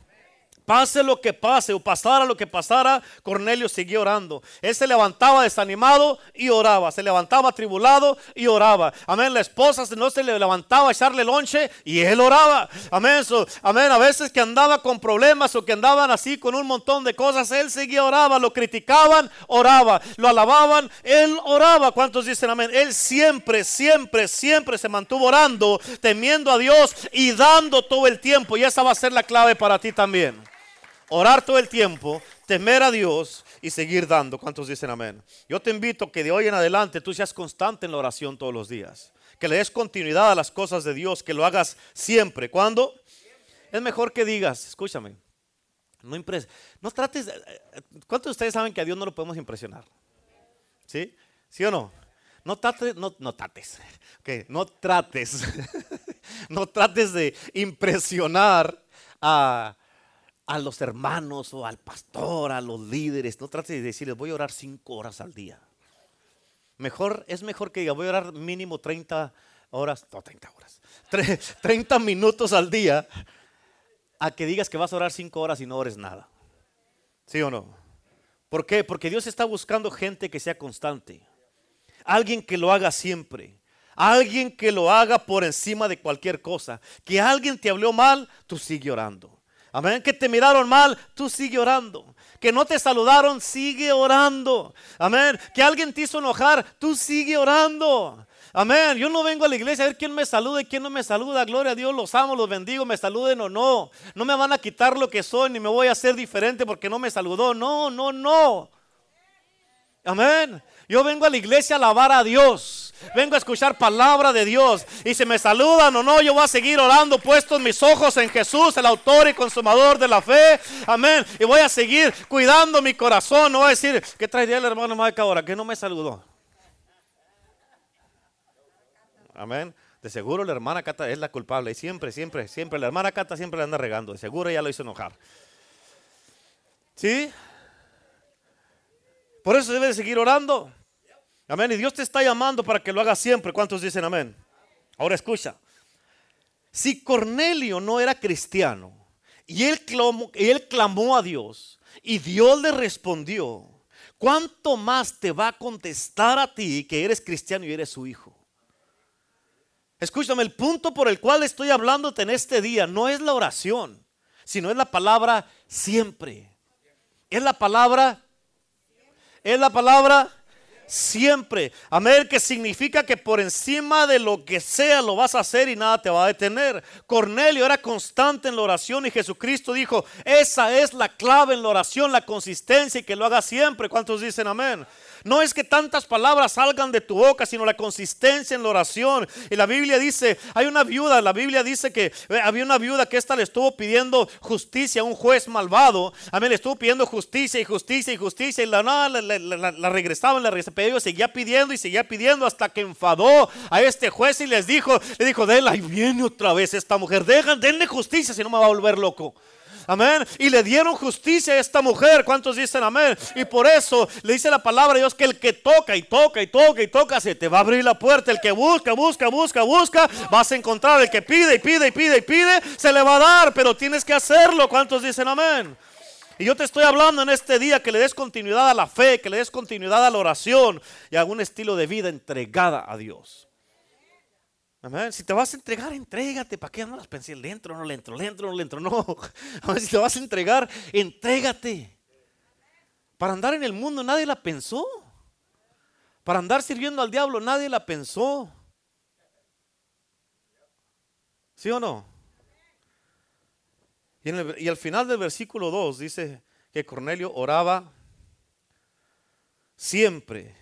Pase lo que pase o pasara lo que pasara, Cornelio siguió orando. Él se levantaba desanimado y oraba. Se levantaba tribulado y oraba. Amén. La esposa no se le levantaba a echarle lonche y él oraba. Amén. amén. A veces que andaba con problemas o que andaban así con un montón de cosas, él seguía oraba. Lo criticaban, oraba. Lo alababan, él oraba. ¿Cuántos dicen amén? Él siempre, siempre, siempre se mantuvo orando, temiendo a Dios y dando todo el tiempo. Y esa va a ser la clave para ti también. Orar todo el tiempo, temer a Dios y seguir dando. ¿Cuántos dicen amén? Yo te invito que de hoy en adelante tú seas constante en la oración todos los días. Que le des continuidad a las cosas de Dios, que lo hagas siempre. ¿Cuándo? Es mejor que digas, escúchame, no, impres no trates, ¿cuántos de ustedes saben que a Dios no lo podemos impresionar? ¿Sí? ¿Sí o no? No trates, no, trates, no trates, no trates de impresionar a, a los hermanos o al pastor, a los líderes. No trates de decirles, voy a orar cinco horas al día. Mejor, es mejor que diga, voy a orar mínimo 30 horas, no 30 horas, 30 minutos al día a que digas que vas a orar cinco horas y no ores nada. ¿Sí o no? ¿Por qué? Porque Dios está buscando gente que sea constante. Alguien que lo haga siempre. Alguien que lo haga por encima de cualquier cosa. Que alguien te habló mal, tú sigue orando. Amén. Que te miraron mal, tú sigue orando. Que no te saludaron, sigue orando. Amén. Que alguien te hizo enojar, tú sigue orando. Amén. Yo no vengo a la iglesia a ver quién me saluda y quién no me saluda. Gloria a Dios, los amo, los bendigo, me saluden o no. No me van a quitar lo que soy ni me voy a hacer diferente porque no me saludó. No, no, no. Amén. Yo vengo a la iglesia a alabar a Dios. Vengo a escuchar palabra de Dios. Y si me saludan o no, yo voy a seguir orando, puestos mis ojos en Jesús, el autor y consumador de la fe. Amén. Y voy a seguir cuidando mi corazón. No voy a decir, ¿qué traería el hermano Mike ahora? Que no me saludó. Amén. De seguro la hermana Cata es la culpable. Y siempre, siempre, siempre, la hermana Cata siempre le anda regando. De seguro ella lo hizo enojar. ¿Sí? Por eso debe de seguir orando. Amén. Y Dios te está llamando para que lo hagas siempre. ¿Cuántos dicen amén? Ahora escucha. Si Cornelio no era cristiano y él clamó, él clamó a Dios y Dios le respondió, ¿cuánto más te va a contestar a ti que eres cristiano y eres su hijo? Escúchame, el punto por el cual estoy hablándote en este día no es la oración, sino es la palabra siempre. Es la palabra, es la palabra siempre. Amén, que significa que por encima de lo que sea lo vas a hacer y nada te va a detener. Cornelio era constante en la oración y Jesucristo dijo, esa es la clave en la oración, la consistencia y que lo haga siempre. ¿Cuántos dicen amén? No es que tantas palabras salgan de tu boca, sino la consistencia en la oración. Y la Biblia dice, hay una viuda, la Biblia dice que eh, había una viuda que esta le estuvo pidiendo justicia a un juez malvado. Amén, le estuvo pidiendo justicia y justicia y justicia. Y la, nada la, la, la, regresaban, la regresaban. Seguía pidiendo y seguía pidiendo hasta que enfadó a este juez y les dijo, le dijo, de él, ahí viene otra vez esta mujer. Dejan, denle justicia si no me va a volver loco. Amén. Y le dieron justicia a esta mujer. ¿Cuántos dicen amén? Y por eso le dice la palabra de Dios que el que toca y toca y toca y toca, se te va a abrir la puerta. El que busca, busca, busca, busca, vas a encontrar. El que pide y pide y pide y pide, se le va a dar. Pero tienes que hacerlo. ¿Cuántos dicen amén? Y yo te estoy hablando en este día que le des continuidad a la fe, que le des continuidad a la oración y a un estilo de vida entregada a Dios. Si te vas a entregar, entrégate. ¿Para qué las pensé? Le entro, no le entro, le entro, no le entro. No. Si te vas a entregar, entrégate. Para andar en el mundo nadie la pensó. Para andar sirviendo al diablo nadie la pensó. ¿Sí o no? Y, y al final del versículo 2 dice que Cornelio oraba siempre.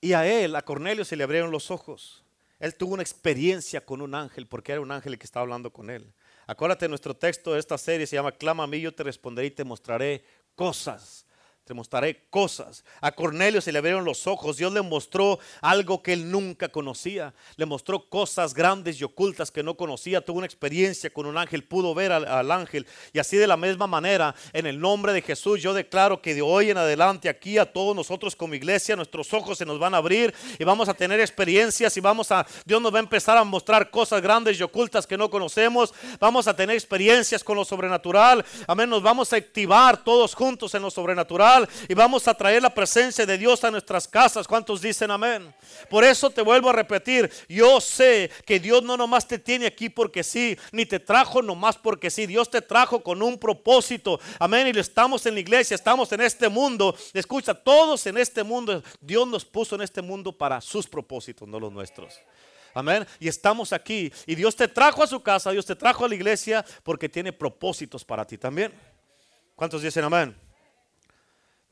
Y a él, a Cornelio, se le abrieron los ojos. Él tuvo una experiencia con un ángel porque era un ángel el que estaba hablando con él. Acuérdate, nuestro texto de esta serie se llama Clama a mí, yo te responderé y te mostraré cosas te mostraré cosas. A Cornelio se le abrieron los ojos. Dios le mostró algo que él nunca conocía. Le mostró cosas grandes y ocultas que no conocía. Tuvo una experiencia con un ángel, pudo ver al, ángel. Y así de la misma manera, en el nombre de Jesús, yo declaro que de hoy en adelante aquí a todos nosotros como iglesia, nuestros ojos se nos van a abrir y vamos a tener experiencias y vamos a, Dios nos va a empezar a mostrar cosas grandes y ocultas que no conocemos. Vamos a tener experiencias con lo sobrenatural. Amén, nos vamos a activar todos juntos en lo sobrenatural y vamos a traer la presencia de Dios a nuestras casas. ¿Cuántos dicen amén? Por eso te vuelvo a repetir, yo sé que Dios no nomás te tiene aquí porque sí, ni te trajo nomás porque sí. Dios te trajo con un propósito. Amén. Y estamos en la iglesia, estamos en este mundo. Escucha, todos en este mundo, Dios nos puso en este mundo para sus propósitos, no los nuestros. Amén. Y estamos aquí. Y Dios te trajo a su casa, Dios te trajo a la iglesia porque tiene propósitos para ti también. ¿Cuántos dicen amén?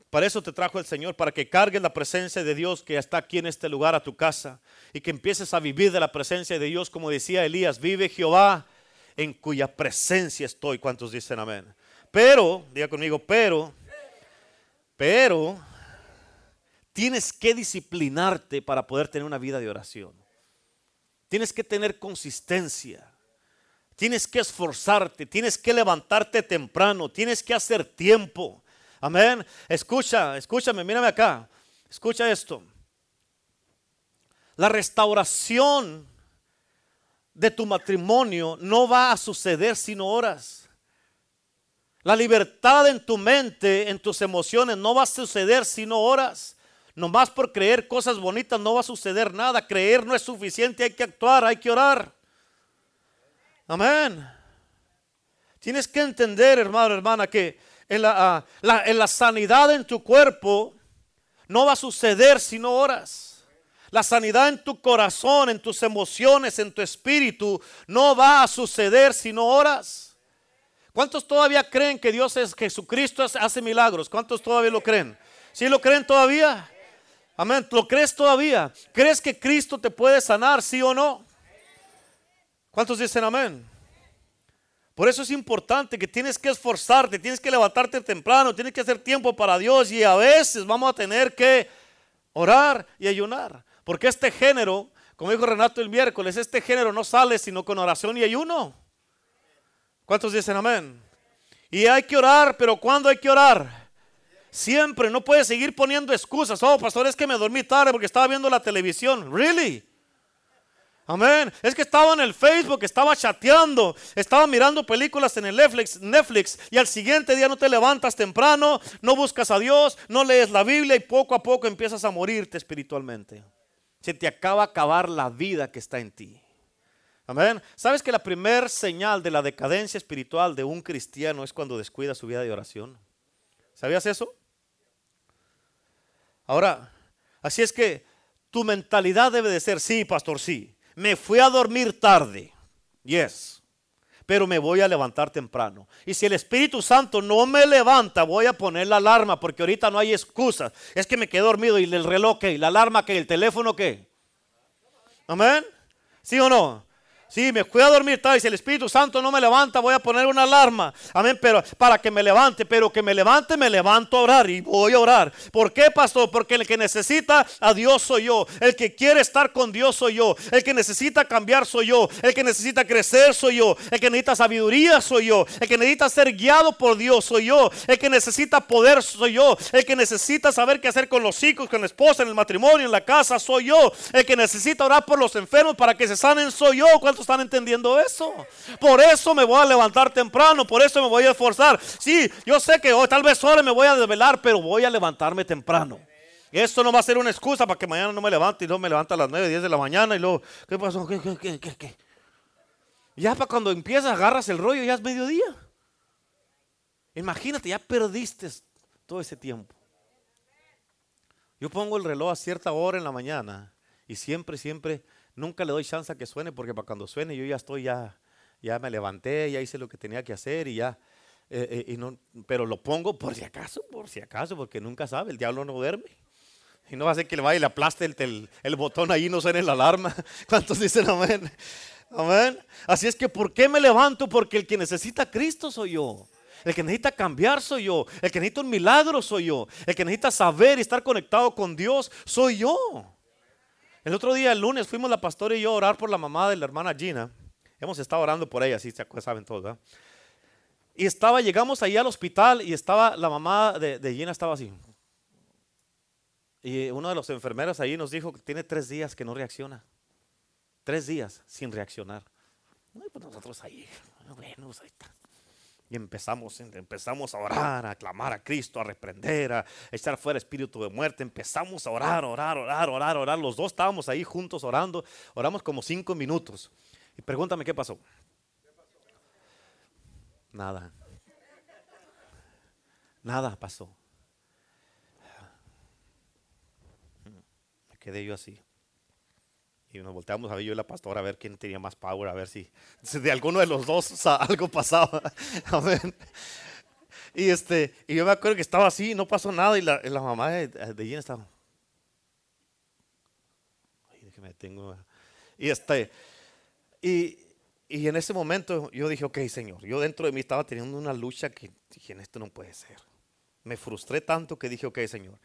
Para eso te trajo el Señor, para que cargues la presencia de Dios que está aquí en este lugar a tu casa y que empieces a vivir de la presencia de Dios, como decía Elías, vive Jehová en cuya presencia estoy. ¿Cuántos dicen amén? Pero, diga conmigo, pero, pero, tienes que disciplinarte para poder tener una vida de oración. Tienes que tener consistencia. Tienes que esforzarte, tienes que levantarte temprano, tienes que hacer tiempo. Amén. Escucha, escúchame, mírame acá. Escucha esto. La restauración de tu matrimonio no va a suceder sino horas. La libertad en tu mente, en tus emociones, no va a suceder sino horas. Nomás por creer cosas bonitas no va a suceder nada. Creer no es suficiente, hay que actuar, hay que orar. Amén. Tienes que entender, hermano, hermana, que Ah, en la, sanidad en tu cuerpo no va a suceder sino horas. La sanidad en tu corazón, en tus emociones, en tu espíritu, no va a suceder sino horas. ¿Cuántos todavía creen que Dios es Jesucristo hace milagros? ¿Cuántos todavía lo creen? ¿Sí lo creen todavía? Amén. ¿Lo crees todavía? ¿Crees que Cristo te puede sanar, sí o no? ¿Cuántos dicen amén? Por eso es importante que tienes que esforzarte, tienes que levantarte temprano, tienes que hacer tiempo para Dios y a veces vamos a tener que orar y ayunar. Porque este género, como dijo Renato el miércoles, este género no sale sino con oración y ayuno. ¿Cuántos dicen amén? Y hay que orar, pero ¿cuándo hay que orar? Siempre, no puedes seguir poniendo excusas. Oh, pastor, es que me dormí tarde porque estaba viendo la televisión. ¿Really? Amén. Es que estaba en el Facebook, estaba chateando, estaba mirando películas en el Netflix, Netflix y al siguiente día no te levantas temprano, no buscas a Dios, no lees la Biblia y poco a poco empiezas a morirte espiritualmente. Se te acaba acabar la vida que está en ti. Amén. ¿Sabes que la primer señal de la decadencia espiritual de un cristiano es cuando descuida su vida de oración? ¿Sabías eso? Ahora, así es que tu mentalidad debe de ser, sí, pastor, sí me fui a dormir tarde. Yes. Pero me voy a levantar temprano. Y si el Espíritu Santo no me levanta, voy a poner la alarma porque ahorita no hay excusas. Es que me quedé dormido y el reloj qué, la alarma qué, el teléfono qué. Amén. ¿Sí o no? Sí, me fui a dormir tarde. Si el Espíritu Santo no me levanta, voy a poner una alarma. Amén. Pero para que me levante, pero que me levante, me levanto a orar y voy a orar. ¿Por qué, pastor? Porque el que necesita a Dios soy yo. El que quiere estar con Dios soy yo. El que necesita cambiar soy yo. El que necesita crecer soy yo. El que necesita sabiduría soy yo. El que necesita ser guiado por Dios soy yo. El que necesita poder soy yo. El que necesita saber qué hacer con los hijos, con la esposa, en el matrimonio, en la casa soy yo. El que necesita orar por los enfermos para que se sanen soy yo están entendiendo eso? Por eso me voy a levantar temprano, por eso me voy a esforzar. Sí, yo sé que hoy tal vez solo me voy a desvelar, pero voy a levantarme temprano. Esto no va a ser una excusa para que mañana no me levante y no me levanta a las 9, 10 de la mañana y luego, ¿qué pasó? ¿Qué, qué, qué, qué? Ya para cuando empiezas, agarras el rollo, ya es mediodía. Imagínate, ya perdiste todo ese tiempo. Yo pongo el reloj a cierta hora en la mañana y siempre, siempre Nunca le doy chance a que suene porque para cuando suene yo ya estoy, ya, ya me levanté, ya hice lo que tenía que hacer y ya. Eh, eh, y no, pero lo pongo por si acaso, por si acaso, porque nunca sabe, el diablo no duerme. Y no va a ser que le vaya y le aplaste el, el, botón ahí y no suene la alarma. ¿Cuántos dicen amén? Amén. Así es que, ¿por qué me levanto? Porque el que necesita Cristo soy yo. El que necesita cambiar soy yo. El que necesita un milagro soy yo. El que necesita saber y estar conectado con Dios soy yo. El otro día, el lunes, fuimos la pastora y yo a orar por la mamá de la hermana Gina. Hemos estado orando por ella, así saben todos, ¿verdad? Y estaba, llegamos ahí al hospital y estaba, la mamá de, Gina estaba así. Y uno de los enfermeros ahí nos dijo que tiene tres días que no reacciona. Tres días sin reaccionar. pues nosotros ahí, bueno, pues ahí está. Y empezamos, empezamos a orar, a clamar a Cristo, a reprender, a echar fuera espíritu de muerte. Empezamos a orar, orar, orar, orar, orar. Los dos estábamos ahí juntos orando. Oramos como cinco minutos. Y pregúntame qué pasó. Nada. Nada pasó. Me quedé yo así. Y nos volteamos a ver yo y la pastora a ver quién tenía más power, a ver si, de alguno de los dos algo pasaba. Y, este, y yo me acuerdo que estaba así, no pasó nada y la, mamá de, de estaba. Ay, déjeme, tengo. Y este, y, y en ese momento yo dije, ok, Señor, yo dentro de mí estaba teniendo una lucha que dije, esto no puede ser. Me frustré tanto que dije, ok, Señor,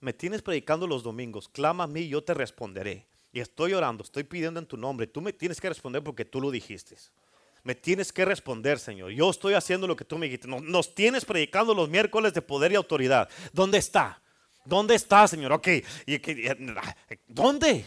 me tienes predicando los domingos, clama a mí yo te responderé. Y estoy orando, estoy pidiendo en tu nombre, tú me tienes que responder porque tú lo dijiste. Me tienes que responder, Señor. Yo estoy haciendo lo que tú me dijiste. Nos, tienes predicando los miércoles de poder y autoridad. ¿Dónde está? ¿Dónde está, Señor? Ok, ¿y, ¿dónde?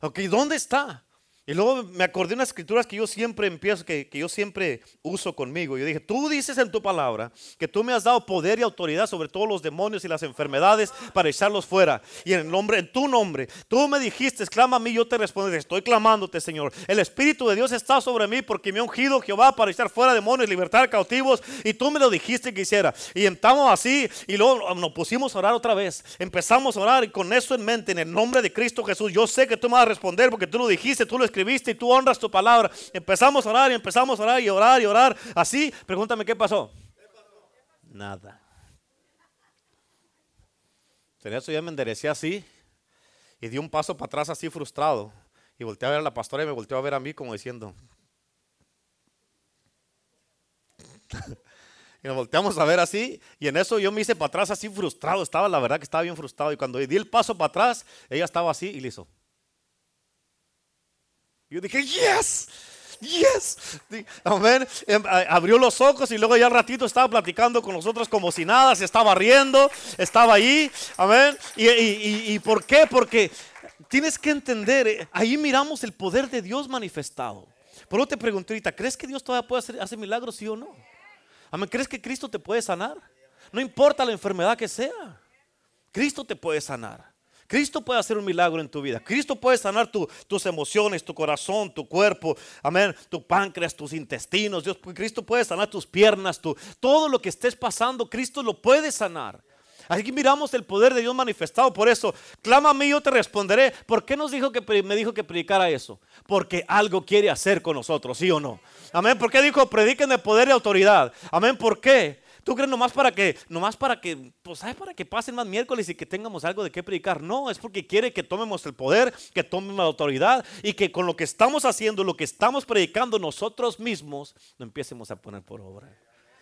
Ok, ¿dónde está? Y luego me acordé de unas escrituras que yo siempre empiezo, que, que, yo siempre uso conmigo. Yo dije, tú dices en tu palabra que tú me has dado poder y autoridad sobre todos los demonios y las enfermedades para echarlos fuera. Y en el nombre, en tu nombre, tú me dijiste, clama a mí, yo te respondo, estoy clamándote, Señor. El Espíritu de Dios está sobre mí porque me ha ungido Jehová para echar fuera demonios, libertar cautivos. Y tú me lo dijiste que hiciera. Y estamos así y luego nos pusimos a orar otra vez. Empezamos a orar y con eso en mente, en el nombre de Cristo Jesús, yo sé que tú me vas a responder porque tú lo dijiste, tú lo escribiste y tú honras tu palabra. Empezamos a orar y empezamos a orar y orar y orar. Así, pregúntame qué pasó. Nada. En eso ya me enderecé así y di un paso para atrás así frustrado. Y volteé a ver a la pastora y me volteó a ver a mí como diciendo. y nos volteamos a ver así. Y en eso yo me hice para atrás así frustrado. Estaba, la verdad que estaba bien frustrado. Y cuando di el paso para atrás, ella estaba así y le hizo. Yo dije, yes, yes. Amén. Em, abrió los ojos y luego ya al ratito estaba platicando con nosotros como si nada, se estaba riendo, estaba ahí. Amén. ¿Y, por qué? Porque tienes que entender, eh, ahí miramos el poder de Dios manifestado. Por eso te pregunté ahorita, ¿crees que Dios todavía puede hacer, hacer milagros, sí o no? Amén. ¿Crees que Cristo te puede sanar? No importa la enfermedad que sea, Cristo te puede sanar. Cristo puede hacer un milagro en tu vida. Cristo puede sanar tus emociones, tu corazón, tu cuerpo, amén, tu páncreas, tus intestinos. Dios, Cristo puede sanar tus piernas, tu, todo lo que estés pasando, Cristo lo puede sanar. Aquí miramos el poder de Dios manifestado. Por eso, clama a mí, yo te responderé. ¿Por qué nos dijo que me dijo que predicara eso? Porque algo quiere hacer con nosotros, ¿sí o no? Amén. ¿Por qué dijo prediquen de poder y autoridad? Amén. ¿Por qué? ¿Tú crees nomás para que, nomás para que, pues, ¿sabes? Para que pasen más miércoles y que tengamos algo de qué predicar? No, es porque quiere que tomemos el poder, que tomemos la autoridad y que con lo que estamos haciendo, lo que estamos predicando nosotros mismos, lo empecemos a poner por obra.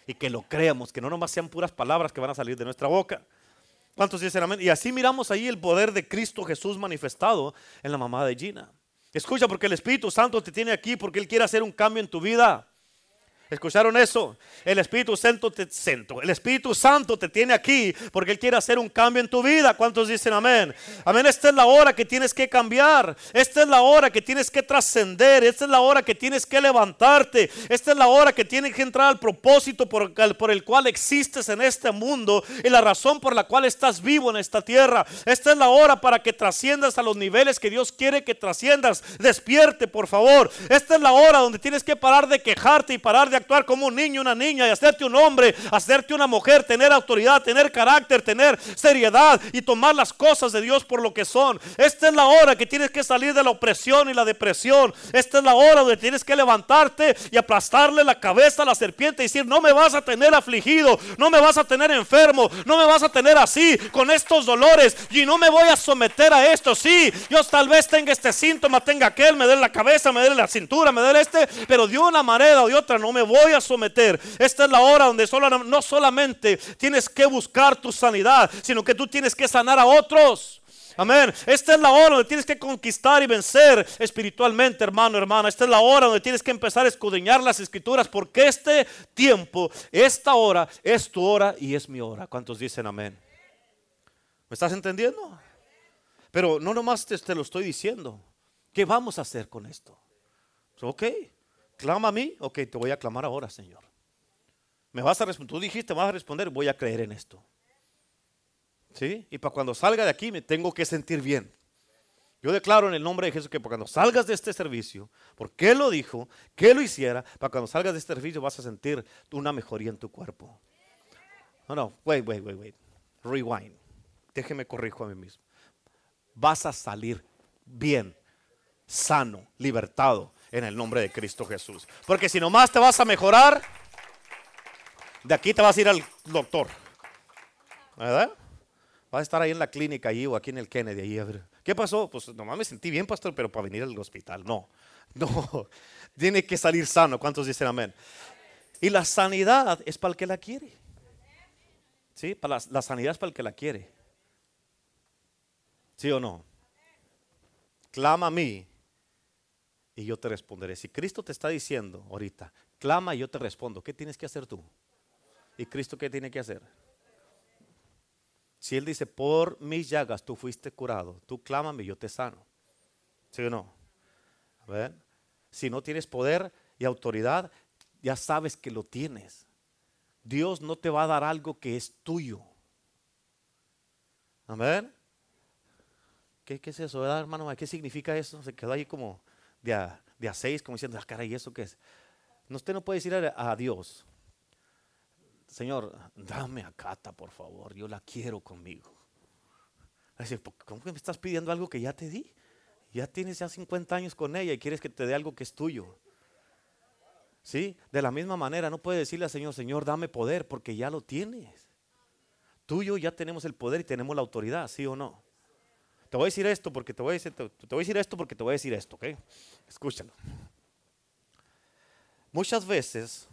Y que lo creamos, que no nomás sean puras palabras que van a salir de nuestra boca. ¿Cuántos dicen amén? Y así miramos ahí el poder de Cristo Jesús manifestado en la mamá de Gina. Escucha, porque el Espíritu Santo te tiene aquí, porque Él quiere hacer un cambio en tu vida. ¿Escucharon eso? El Espíritu Santo te El Espíritu Santo te tiene aquí porque Él quiere hacer un cambio en tu vida. ¿Cuántos dicen amén? Amén. Esta es la hora que tienes que cambiar. Esta es la hora que tienes que trascender. Esta es la hora que tienes que levantarte. Esta es la hora que tienes que entrar al propósito por por el cual existes en este mundo y la razón por la cual estás vivo en esta tierra. Esta es la hora para que trasciendas a los niveles que Dios quiere que trasciendas. Despierte, por favor. Esta es la hora donde tienes que parar de quejarte y parar de actuar como un niño, una niña y hacerte un hombre, hacerte una mujer, tener autoridad, tener carácter, tener seriedad y tomar las cosas de Dios por lo que son. Esta es la hora que tienes que salir de la opresión y la depresión. Esta es la hora donde tienes que levantarte y aplastarle la cabeza a la serpiente y decir, no me vas a tener afligido, no me vas a tener enfermo, no me vas a tener así, con estos dolores y no me voy a someter a esto. Sí, Dios tal vez tenga este síntoma, tenga aquel, me dé la cabeza, me dé la cintura, me dé este, pero de una manera o de otra no me voy a someter. Esta es la hora donde solo, no solamente tienes que buscar tu sanidad, sino que tú tienes que sanar a otros. Amén. Esta es la hora donde tienes que conquistar y vencer espiritualmente, hermano, hermana. Esta es la hora donde tienes que empezar a escudriñar las escrituras, porque este tiempo, esta hora, es tu hora y es mi hora. ¿Cuántos dicen amén? ¿Me estás entendiendo? Pero no nomás te, te lo estoy diciendo. ¿Qué vamos a hacer con esto? Ok, clama a mí, ok, te voy a clamar ahora, Señor. Me vas a responder, tú dijiste, vas a responder, voy a creer en esto. ¿Sí? Y para cuando salga de aquí me tengo que sentir bien. Yo declaro en el nombre de Jesús que para cuando salgas de este servicio, porque Él lo dijo, que lo hiciera, para cuando salgas de este servicio vas a sentir una mejoría en tu cuerpo. No, no, wait, wait, wait, wait. Rewind. Déjeme corrijo a mí mismo. Vas a salir bien sano, libertado en el nombre de Cristo Jesús. Porque si nomás te vas a mejorar, de aquí te vas a ir al doctor. ¿Verdad? Vas a estar ahí en la clínica allí o aquí en el Kennedy. Ahí, a ver, ¿Qué pasó? Pues nomás me sentí bien, pastor, pero para venir al hospital. No, no. Tiene que salir sano. ¿Cuántos dicen amén? Y la sanidad es para el que la quiere. ¿Sí? La sanidad es para el que la quiere. ¿Sí o no? Clama a mí y yo te responderé. Si Cristo te está diciendo ahorita, clama y yo te respondo, ¿qué tienes que hacer tú? ¿Y Cristo qué tiene que hacer? Si Él dice, por mis llagas tú fuiste curado, tú clámame y yo te sano. ¿Sí o no? ¿Ver? Si no tienes poder y autoridad, ya sabes que lo tienes. Dios no te va a dar algo que es tuyo. Amén. ¿Qué, ¿Qué, es eso, verdad, hermano? ¿Qué significa eso? Se quedó ahí como de a, de a seis, como diciendo, la ah, cara, ¿y eso qué es? No, usted no puede decir a, Dios, Señor, dame a Cata, por favor, yo la quiero conmigo. ¿cómo que me estás pidiendo algo que ya te di? Ya tienes ya 50 años con ella y quieres que te dé algo que es tuyo. ¿Sí? De la misma manera, no puedes decirle al Señor, Señor, dame poder, porque ya lo tienes. Tuyo ya tenemos el poder y tenemos la autoridad, ¿sí o no? Te voy a decir esto porque te voy a decir, te, voy a decir esto porque te voy a decir esto, ¿ok? Escúchalo. Muchas veces,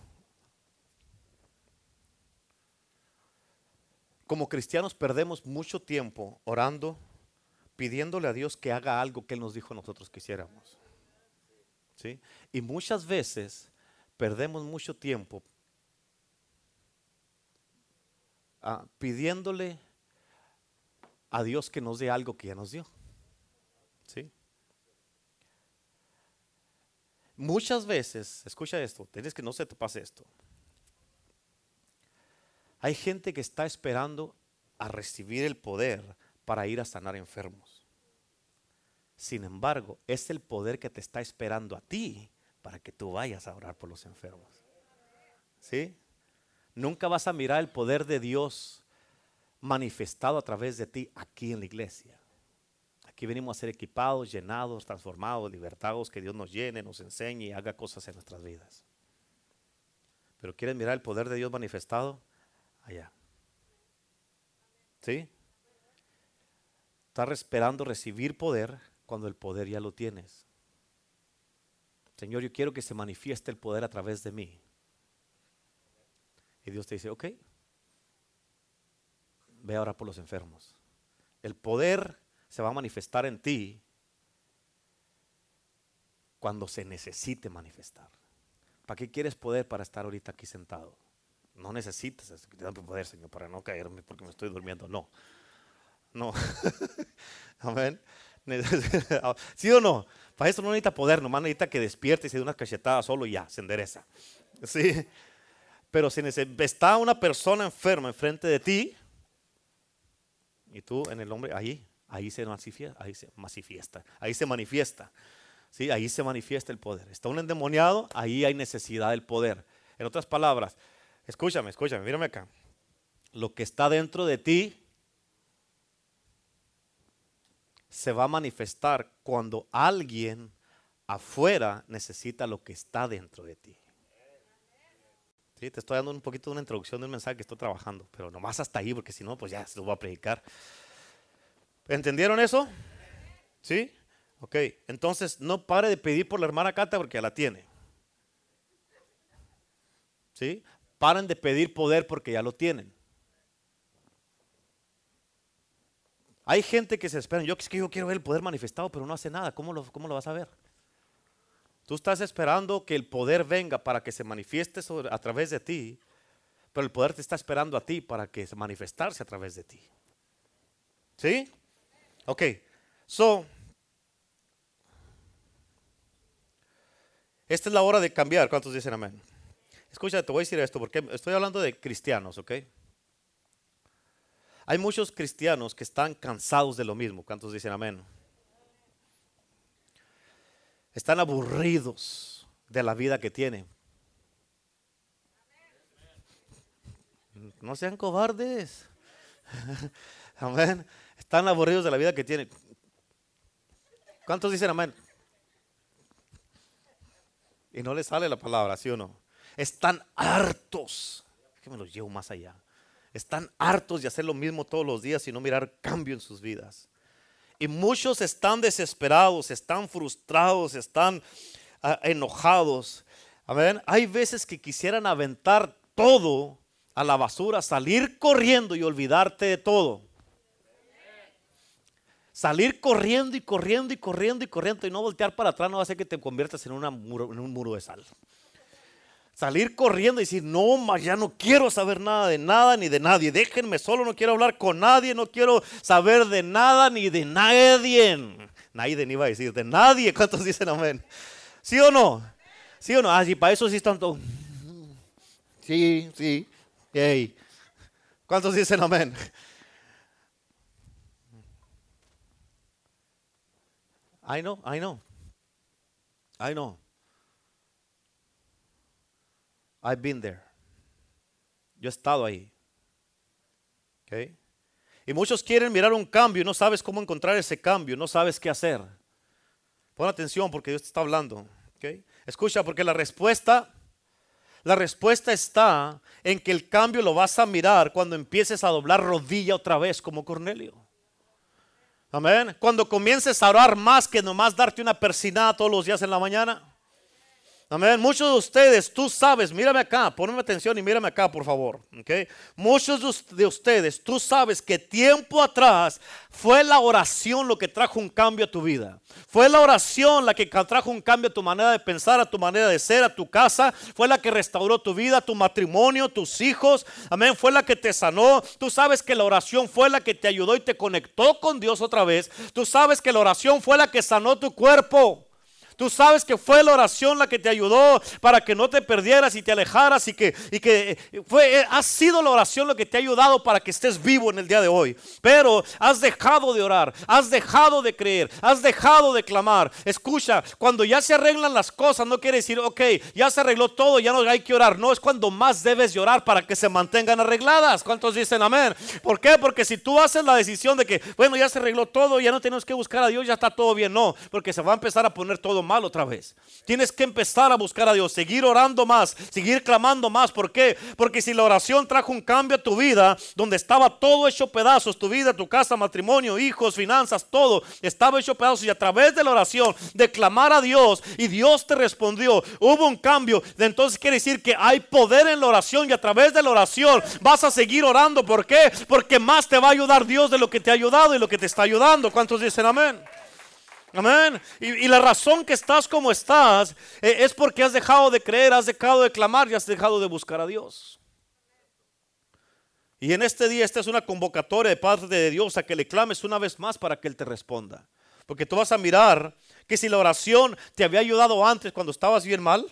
como cristianos, perdemos mucho tiempo orando, pidiéndole a Dios que haga algo que Él nos dijo nosotros quisiéramos. ¿Sí? Y muchas veces perdemos mucho tiempo ah, pidiéndole a Dios que nos dé algo que ya nos dio. ¿Sí? Muchas veces, escucha esto, tienes que no se te pase esto. Hay gente que está esperando a recibir el poder para ir a sanar enfermos. Sin embargo, es el poder que te está esperando a ti para que tú vayas a orar por los enfermos. ¿Sí? Nunca vas a mirar el poder de Dios manifestado a través de ti aquí en la iglesia. Aquí venimos a ser equipados, llenados, transformados, libertados, que Dios nos llene, nos enseñe y haga cosas en nuestras vidas. Pero ¿quieres mirar el poder de Dios manifestado? Allá. ¿Sí? Estás esperando recibir poder cuando el poder ya lo tienes. Señor, yo quiero que se manifieste el poder a través de mí. Y Dios te dice, ok, ve ahora por los enfermos. El poder se va a manifestar en ti cuando se necesite manifestar. ¿Para qué quieres poder para estar ahorita aquí sentado? No necesitas poder, Señor, para no caerme porque me estoy durmiendo. No. No. Amén. ¿Sí o no? Para eso no necesita poder, nomás necesita que despierte y se dé una cachetada solo y ya, se endereza. Sí. Pero si está una persona enferma enfrente de ti, y tú en el hombre, ahí, ahí se manifiesta, ahí se manifiesta, se manifiesta. ¿sí? Ahí se manifiesta el poder. Está un endemoniado, ahí hay necesidad del poder. En otras palabras, escúchame, escúchame, mírame acá. Lo que está dentro de ti se va a manifestar cuando alguien afuera necesita lo que está dentro de ti. ¿Sí? Te estoy dando un poquito de una introducción de un mensaje que estoy trabajando, pero nomás hasta ahí, porque si no, pues ya se lo voy a predicar. ¿Entendieron eso? ¿Sí? Ok, entonces no pare de pedir por la hermana Cata porque ya la tiene. ¿Sí? Paren de pedir poder porque ya lo tienen. Hay gente que se espera, yo es que yo quiero ver el poder manifestado, pero no hace nada. ¿Cómo lo, cómo lo vas a ver? Tú estás esperando que el poder venga para que se manifieste a través de ti, pero el poder te está esperando a ti para que se manifestarse a través de ti. ¿Sí? Ok. So, esta es la hora de cambiar. ¿Cuántos dicen amén? Escucha, te voy a decir esto porque estoy hablando de cristianos, ¿ok? Hay muchos cristianos que están cansados de lo mismo. ¿Cuántos dicen amén? Están aburridos de la vida que tienen. No sean cobardes. Amén. Están aburridos de la vida que tienen. ¿Cuántos dicen amén? Y no le sale la palabra, ¿sí o no? Están hartos. Que me los llevo más allá. Están hartos de hacer lo mismo todos los días y no mirar cambio en sus vidas. Y muchos están desesperados, están frustrados, están ah, enojados. Amén. Hay veces que quisieran aventar todo a la basura, salir corriendo y olvidarte de todo. Salir corriendo y corriendo y corriendo y corriendo y no voltear para atrás no va a hacer que te conviertas en, una en un muro de sal. Salir corriendo y decir, no, ya no quiero saber nada de nada ni de nadie. Déjenme solo, no quiero hablar con nadie, no quiero saber de nada ni de nadie. Nadie ni iba a decir, de nadie. ¿Cuántos dicen amén? ¿Sí o no? ¿Sí o no? Ah, sí, para eso sí están todos. Sí, sí. Hey. ¿Cuántos dicen amén? I know, I know. I know. I've been there. Yo he estado ahí. Okay. Y muchos quieren mirar un cambio y no sabes cómo encontrar ese cambio, no sabes qué hacer. Pon atención porque Dios te está hablando. Okay. Escucha, porque la respuesta, la respuesta está en que el cambio lo vas a mirar cuando empieces a doblar rodilla otra vez como Cornelio. Amén. Cuando comiences a orar más que nomás darte una persinada todos los días en la mañana. Amén. Muchos de ustedes, tú sabes, mírame acá, ponme atención y mírame acá, por favor. ¿okay? Muchos de ustedes, tú sabes que tiempo atrás fue la oración lo que trajo un cambio a tu vida. Fue la oración la que trajo un cambio a tu manera de pensar, a tu manera de ser, a tu casa. Fue la que restauró tu vida, tu matrimonio, tus hijos. Amén. Fue la que te sanó. Tú sabes que la oración fue la que te ayudó y te conectó con Dios otra vez. Tú sabes que la oración fue la que sanó tu cuerpo. Tú sabes que fue la oración la que te ayudó para que no te perdieras y te alejaras y que, y que fue, ha sido la oración lo que te ha ayudado para que estés vivo en el día de hoy. Pero has dejado de orar, has dejado de creer, has dejado de clamar. Escucha, cuando ya se arreglan las cosas, no quiere decir, ok, ya se arregló todo, ya no hay que orar. No, es cuando más debes llorar para que se mantengan arregladas. ¿Cuántos dicen amén? ¿Por qué? Porque si tú haces la decisión de que, bueno, ya se arregló todo, ya no tenemos que buscar a Dios, ya está todo bien. No, porque se va a empezar a poner todo mal otra vez. Tienes que empezar a buscar a Dios, seguir orando más, seguir clamando más. ¿Por qué? Porque si la oración trajo un cambio a tu vida, donde estaba todo hecho pedazos, tu vida, tu casa, matrimonio, hijos, finanzas, todo estaba hecho pedazos y a través de la oración, de clamar a Dios y Dios te respondió, hubo un cambio. Entonces quiere decir que hay poder en la oración y a través de la oración vas a seguir orando. ¿Por qué? Porque más te va a ayudar Dios de lo que te ha ayudado y lo que te está ayudando. ¿Cuántos dicen amén? Amén. Y, la razón que estás como estás eh, es porque has dejado de creer, has dejado de clamar y has dejado de buscar a Dios. Y en este día esta es una convocatoria de parte de Dios a que le clames una vez más para que Él te responda. Porque tú vas a mirar que si la oración te había ayudado antes cuando estabas bien mal,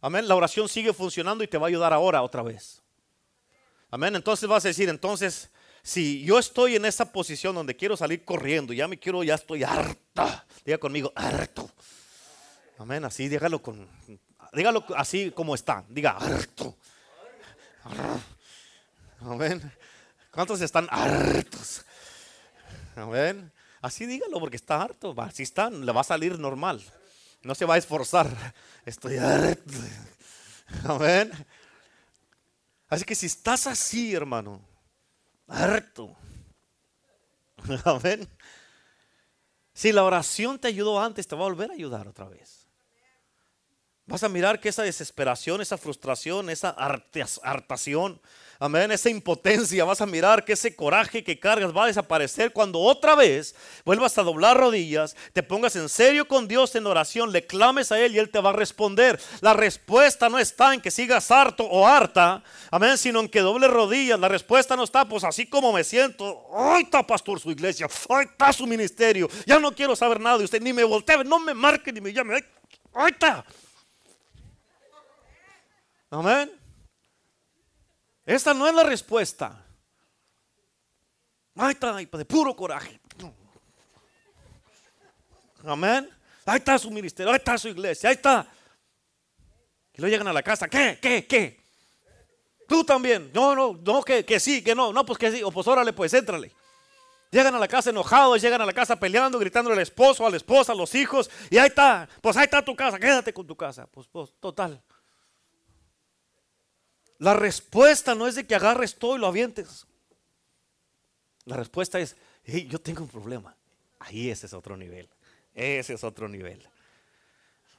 amén, la oración sigue funcionando y te va a ayudar ahora otra vez. Amén. Entonces vas a decir, entonces si yo estoy en esa posición donde quiero salir corriendo, ya me quiero, ya estoy harta, diga conmigo, harto. Amén, así dígalo con, dígalo así como está, diga harto. Amén. ¿Cuántos están hartos? Amén. Así dígalo porque está harto. Así está, le va a salir normal. No se va a esforzar. Estoy harto. Amén. Así que si estás así, hermano, harto. Amén. Si la oración te ayudó antes, te va a volver a ayudar otra vez. Vas a mirar que esa desesperación, esa frustración, esa hartación, Amén. Esa impotencia, vas a mirar que ese coraje que cargas va a desaparecer cuando otra vez vuelvas a doblar rodillas, te pongas en serio con Dios en oración, le clames a Él y Él te va a responder. La respuesta no está en que sigas harto o harta, amén, sino en que doble rodillas. La respuesta no está, pues así como me siento, ahí está pastor su iglesia, ahí está su ministerio, ya no quiero saber nada de usted, ni me voltee, no me marque, ni me llame, ahí está. Amén. Esta no es la respuesta. Ahí está, de puro coraje. Amén. Ahí está su ministerio, ahí está su iglesia, ahí está. Y luego llegan a la casa, ¿qué? ¿Qué? ¿Qué? Tú también. No, no, no, que, que sí, que no. No, pues que sí. O pues órale, pues éntrale. Llegan a la casa enojados, llegan a la casa peleando, gritando al esposo, a la esposa, a los hijos. Y ahí está, pues ahí está tu casa, quédate con tu casa. Pues, pues total. La respuesta no es de que agarres todo y lo avientes. La respuesta es, yo tengo un problema. Ahí ese es otro nivel. Ese es otro nivel.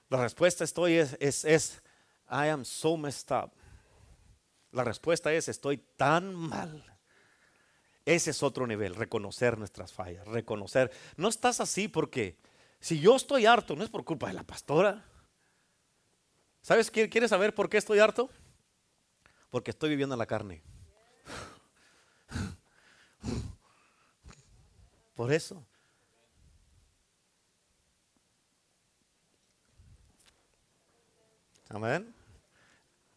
La respuesta estoy es, es, es I am so messed up. La respuesta es, estoy tan mal. Ese es otro nivel, reconocer nuestras fallas, reconocer. No estás así porque si yo estoy harto, no es por culpa de la pastora. ¿Sabes? ¿Quieres saber por qué estoy harto? Porque estoy viviendo en la carne. Por eso. Amén.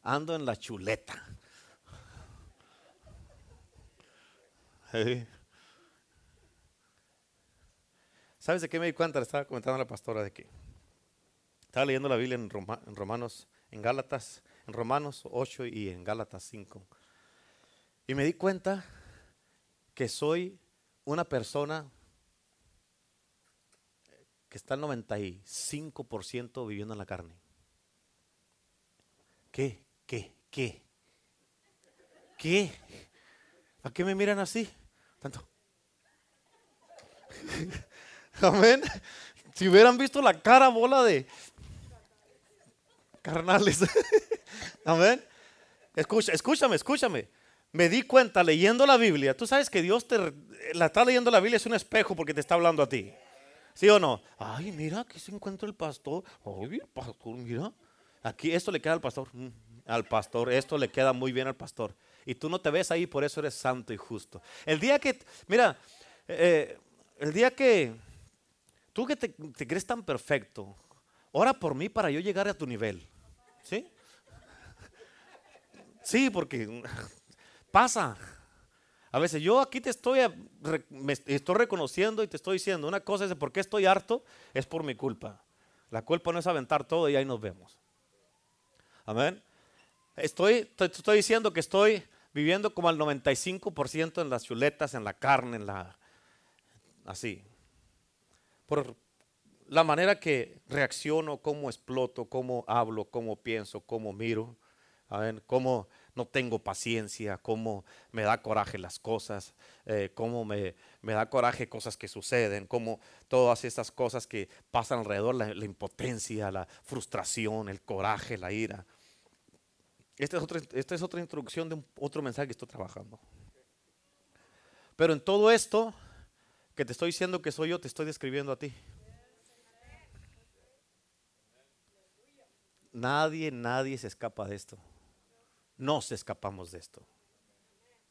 Ando en la chuleta. ¿Sabes de qué me di cuenta? Le estaba comentando a la pastora de que estaba leyendo la Biblia en Romanos, en Gálatas, en Romanos 8 y en Gálatas 5. Y me di cuenta que soy una persona que está el 95% viviendo en la carne. ¿Qué? ¿Qué? ¿Qué? ¿Qué? ¿A qué me miran así? Tanto. Amén. Si hubieran visto la cara bola de carnales. Amén. Escúchame, escúchame. Me di cuenta leyendo la Biblia. Tú sabes que Dios te la está leyendo la Biblia es un espejo porque te está hablando a ti. ¿Sí o no? Ay, mira, aquí se encuentra el pastor. Ay, el pastor, mira. Aquí esto le queda al pastor. Mm, al pastor, esto le queda muy bien al pastor. Y tú no te ves ahí, por eso eres santo y justo. El día que, mira, eh, el día que tú que te, crees tan perfecto, ora por mí para yo llegar a tu nivel. ¿Sí? Sí, porque pasa. A veces yo aquí te estoy, estoy reconociendo y te estoy diciendo, una cosa es de por qué estoy harto, es por mi culpa. La culpa no es aventar todo y ahí nos vemos. Amén. Estoy, estoy diciendo que estoy viviendo como al 95% en las chuletas, en la carne, en la... Así. Por la manera que reacciono, cómo exploto, cómo hablo, cómo pienso, cómo miro. Cómo no tengo paciencia, cómo me da coraje las cosas, eh, cómo me, da coraje cosas que suceden, cómo todas estas cosas que pasan alrededor, la, la impotencia, la frustración, el coraje, la ira. Esta es otra, esta es otra introducción de otro mensaje que estoy trabajando. Pero en todo esto que te estoy diciendo que soy yo, te estoy describiendo a ti. Nadie, nadie se escapa de esto. No se escapamos de esto.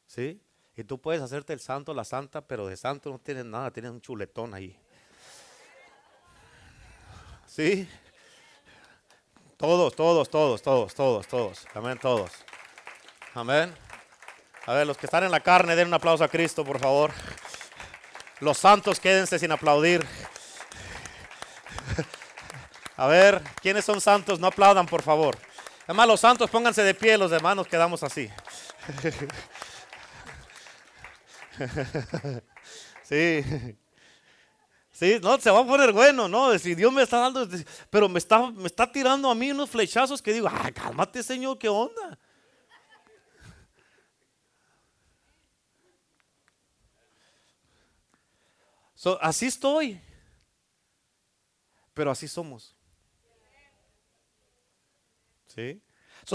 ¿Sí? Y tú puedes hacerte el santo, la santa, pero de santo no tienes nada, tienes un chuletón ahí. ¿Sí? Todos, todos, todos, todos, todos, todos. Amén, todos. Amén. A ver, los que están en la carne, den un aplauso a Cristo, por favor. Los santos, quédense sin aplaudir. A ver, ¿quiénes son santos? No aplaudan, por favor. Además, los santos, pónganse de pie, los demás nos quedamos así. Sí. Sí, no, se va a poner bueno, ¿no? Si Dios me está dando, pero me está, me está tirando a mí unos flechazos que digo, ay, cálmate, Señor, ¿qué onda? así estoy, pero así somos. ¿Sí?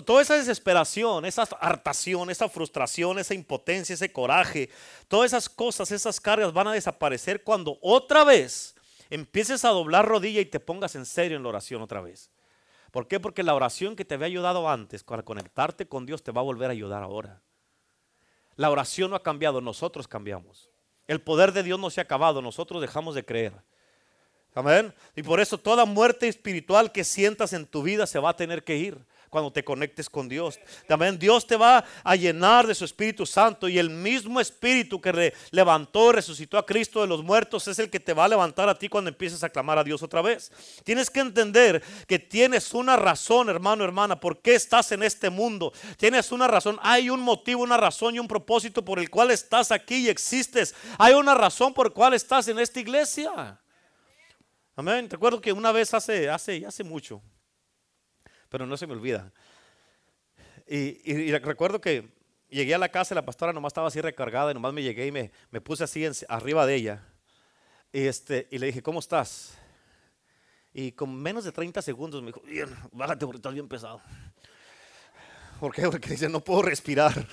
toda esa desesperación, esa hartación, esa frustración, esa impotencia, ese coraje, todas esas cosas, esas cargas van a desaparecer cuando otra vez empieces a doblar rodilla y te pongas en serio en la oración otra vez. ¿Por qué? Porque la oración que te había ayudado antes para conectarte con Dios te va a volver a ayudar ahora. La oración no ha cambiado, nosotros cambiamos. El poder de Dios no se ha acabado, nosotros dejamos de creer. Amén. Y por eso toda muerte espiritual que sientas en tu vida se va a tener que ir. cuando te conectes con Dios. También Dios te va a llenar de su Espíritu Santo y el mismo Espíritu que levantó, resucitó a Cristo de los muertos es el que te va a levantar a ti cuando empieces a clamar a Dios otra vez. Tienes que entender que tienes una razón, hermano, hermana, por qué estás en este mundo. Tienes una razón, hay un motivo, una razón y un propósito por el cual estás aquí y existes. Hay una razón por la cual estás en esta iglesia. Amén. Recuerdo que una vez hace, hace, hace mucho, pero no se me olvida. Y, recuerdo que llegué a la casa y la pastora nomás estaba así recargada y nomás me llegué y me, me puse así arriba de ella. Y, este, y le dije, ¿cómo estás? Y con menos de 30 segundos me dijo, bien, bájate porque estás bien pesado. ¿Por qué? Porque dice, no puedo respirar.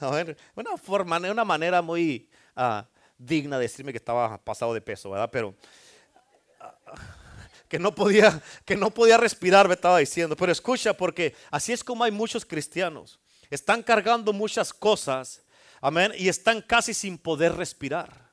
A ver, una forma, una manera muy ah, digna de decirme que estaba pasado de peso, ¿verdad? Pero que no podía, que no podía respirar, me estaba diciendo. Pero escucha, porque así es como hay muchos cristianos. Están cargando muchas cosas, amén, y están casi sin poder respirar.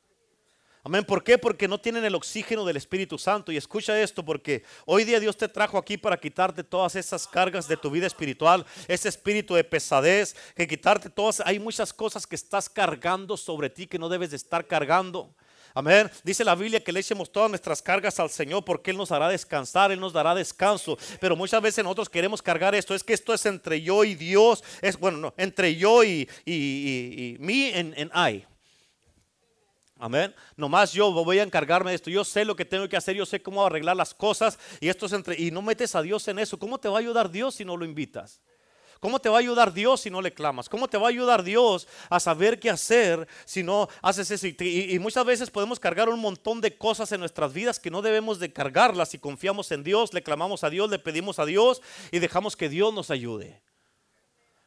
Amén. ¿Por qué? Porque no tienen el oxígeno del Espíritu Santo. Y escucha esto, porque hoy día Dios te trajo aquí para quitarte todas esas cargas de tu vida espiritual, ese espíritu de pesadez, que quitarte todas. Hay muchas cosas que estás cargando sobre ti que no debes de estar cargando. Amén. Dice la Biblia que le echemos todas nuestras cargas al Señor porque Él nos hará descansar, Él nos dará descanso. Pero muchas veces nosotros queremos cargar esto. Es que esto es entre yo y Dios. Es bueno, no, entre yo y, y, y, me and, I. Amén. Nomás yo voy a encargarme de esto. Yo sé lo que tengo que hacer. Yo sé cómo arreglar las cosas. Y esto es entre. Y no metes a Dios en eso. ¿Cómo te va a ayudar Dios si no lo invitas? ¿Cómo te va a ayudar Dios si no le clamas? ¿Cómo te va a ayudar Dios a saber qué hacer si no haces eso? Y, muchas veces podemos cargar un montón de cosas en nuestras vidas que no debemos de cargarlas si confiamos en Dios, le clamamos a Dios, le pedimos a Dios y dejamos que Dios nos ayude.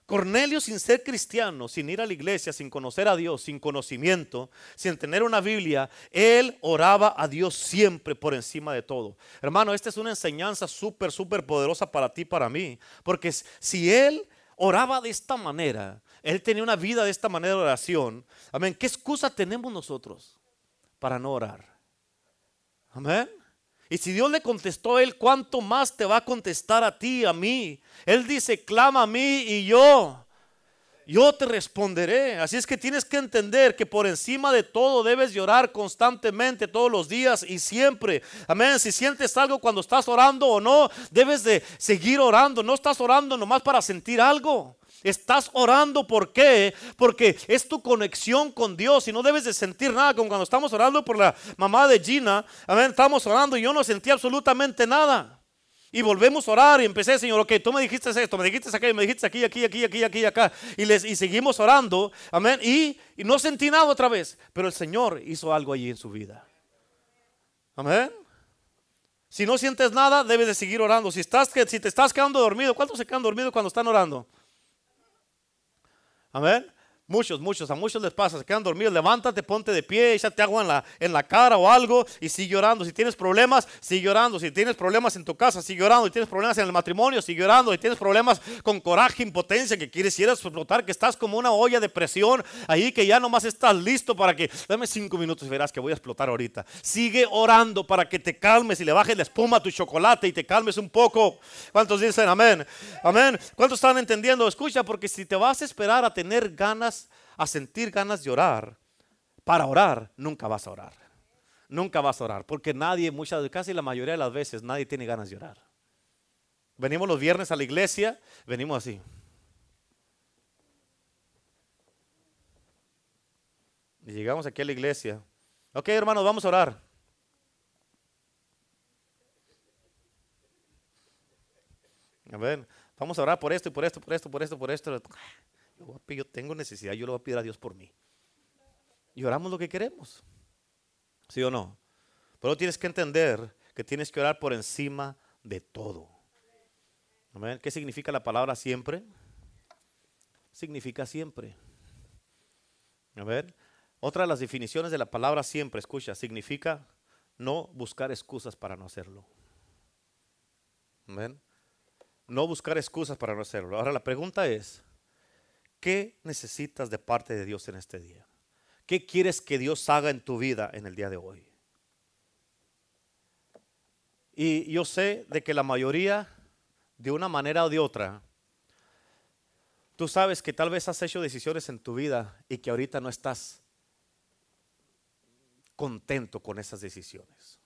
Cornelio sin ser cristiano, sin ir a la iglesia, sin conocer a Dios, sin conocimiento, sin tener una Biblia, él oraba a Dios siempre por encima de todo. Hermano, esta es una enseñanza súper, súper poderosa para ti, para mí. Porque si él oraba de esta manera, él tenía una vida de esta manera de oración, amén, ¿qué excusa tenemos nosotros para no orar? Amén. Y si Dios le contestó a él, ¿cuánto más te va a contestar a ti, a mí? Él dice, clama a mí y yo, yo te responderé. Así es que tienes que entender que por encima de todo debes llorar constantemente, todos los días y siempre. Amén. Si sientes algo cuando estás orando o no, debes de seguir orando. No estás orando nomás para sentir algo. Estás orando, ¿por qué? Porque es tu conexión con Dios y no debes de sentir nada. Como cuando estamos orando por la mamá de Gina, amén, estamos orando y yo no sentí absolutamente nada. Y volvemos a orar y empecé, Señor, ok, tú me dijiste esto, me dijiste aquello, me dijiste aquí, aquí, aquí, aquí, aquí, acá. Y, les, y seguimos orando, amén. Y, no sentí nada otra vez. Pero el Señor hizo algo allí en su vida. Amén. Si no sientes nada, debes de seguir orando. Si, estás, si te estás quedando dormido, ¿cuántos se quedan dormidos cuando están orando? Amén. Muchos, muchos, a muchos les pasa, se quedan dormidos, levántate, ponte de pie, échate agua en la, en la cara o algo y sigue llorando. Si tienes problemas, sigue llorando. Si tienes problemas en tu casa, sigue llorando. Si tienes problemas en el matrimonio, sigue llorando. Si tienes problemas con coraje, impotencia, que quieres ir a explotar, que estás como una olla de presión ahí, que ya nomás estás listo para que, dame cinco minutos y verás que voy a explotar ahorita. Sigue orando para que te calmes y le bajes la espuma a tu chocolate y te calmes un poco. ¿Cuántos dicen amén? Amén. ¿Cuántos están entendiendo? Escucha, porque si te vas a esperar a tener ganas, a sentir ganas de orar, para orar, nunca vas a orar. Nunca vas a orar, porque nadie, muchas, casi la mayoría de las veces, nadie tiene ganas de orar. Venimos los viernes a la iglesia, venimos así. Y llegamos aquí a la iglesia. Ok, hermanos, vamos a orar. A ver, vamos a orar por esto y por esto, por esto, por esto, por esto. Yo, tengo necesidad, yo le voy a pedir a Dios por mí. Y oramos lo que queremos. ¿Sí o no? Pero tienes que entender que tienes que orar por encima de todo. ¿Qué significa la palabra siempre? Significa siempre. A ver, otra de las definiciones de la palabra siempre, escucha, significa no buscar excusas para no hacerlo. No buscar excusas para no hacerlo. Ahora la pregunta es, ¿Qué necesitas de parte de Dios en este día? ¿Qué quieres que Dios haga en tu vida en el día de hoy? Y yo sé de que la mayoría de una manera o de otra, tú sabes que tal vez has hecho decisiones en tu vida y que ahorita no estás contento con esas decisiones.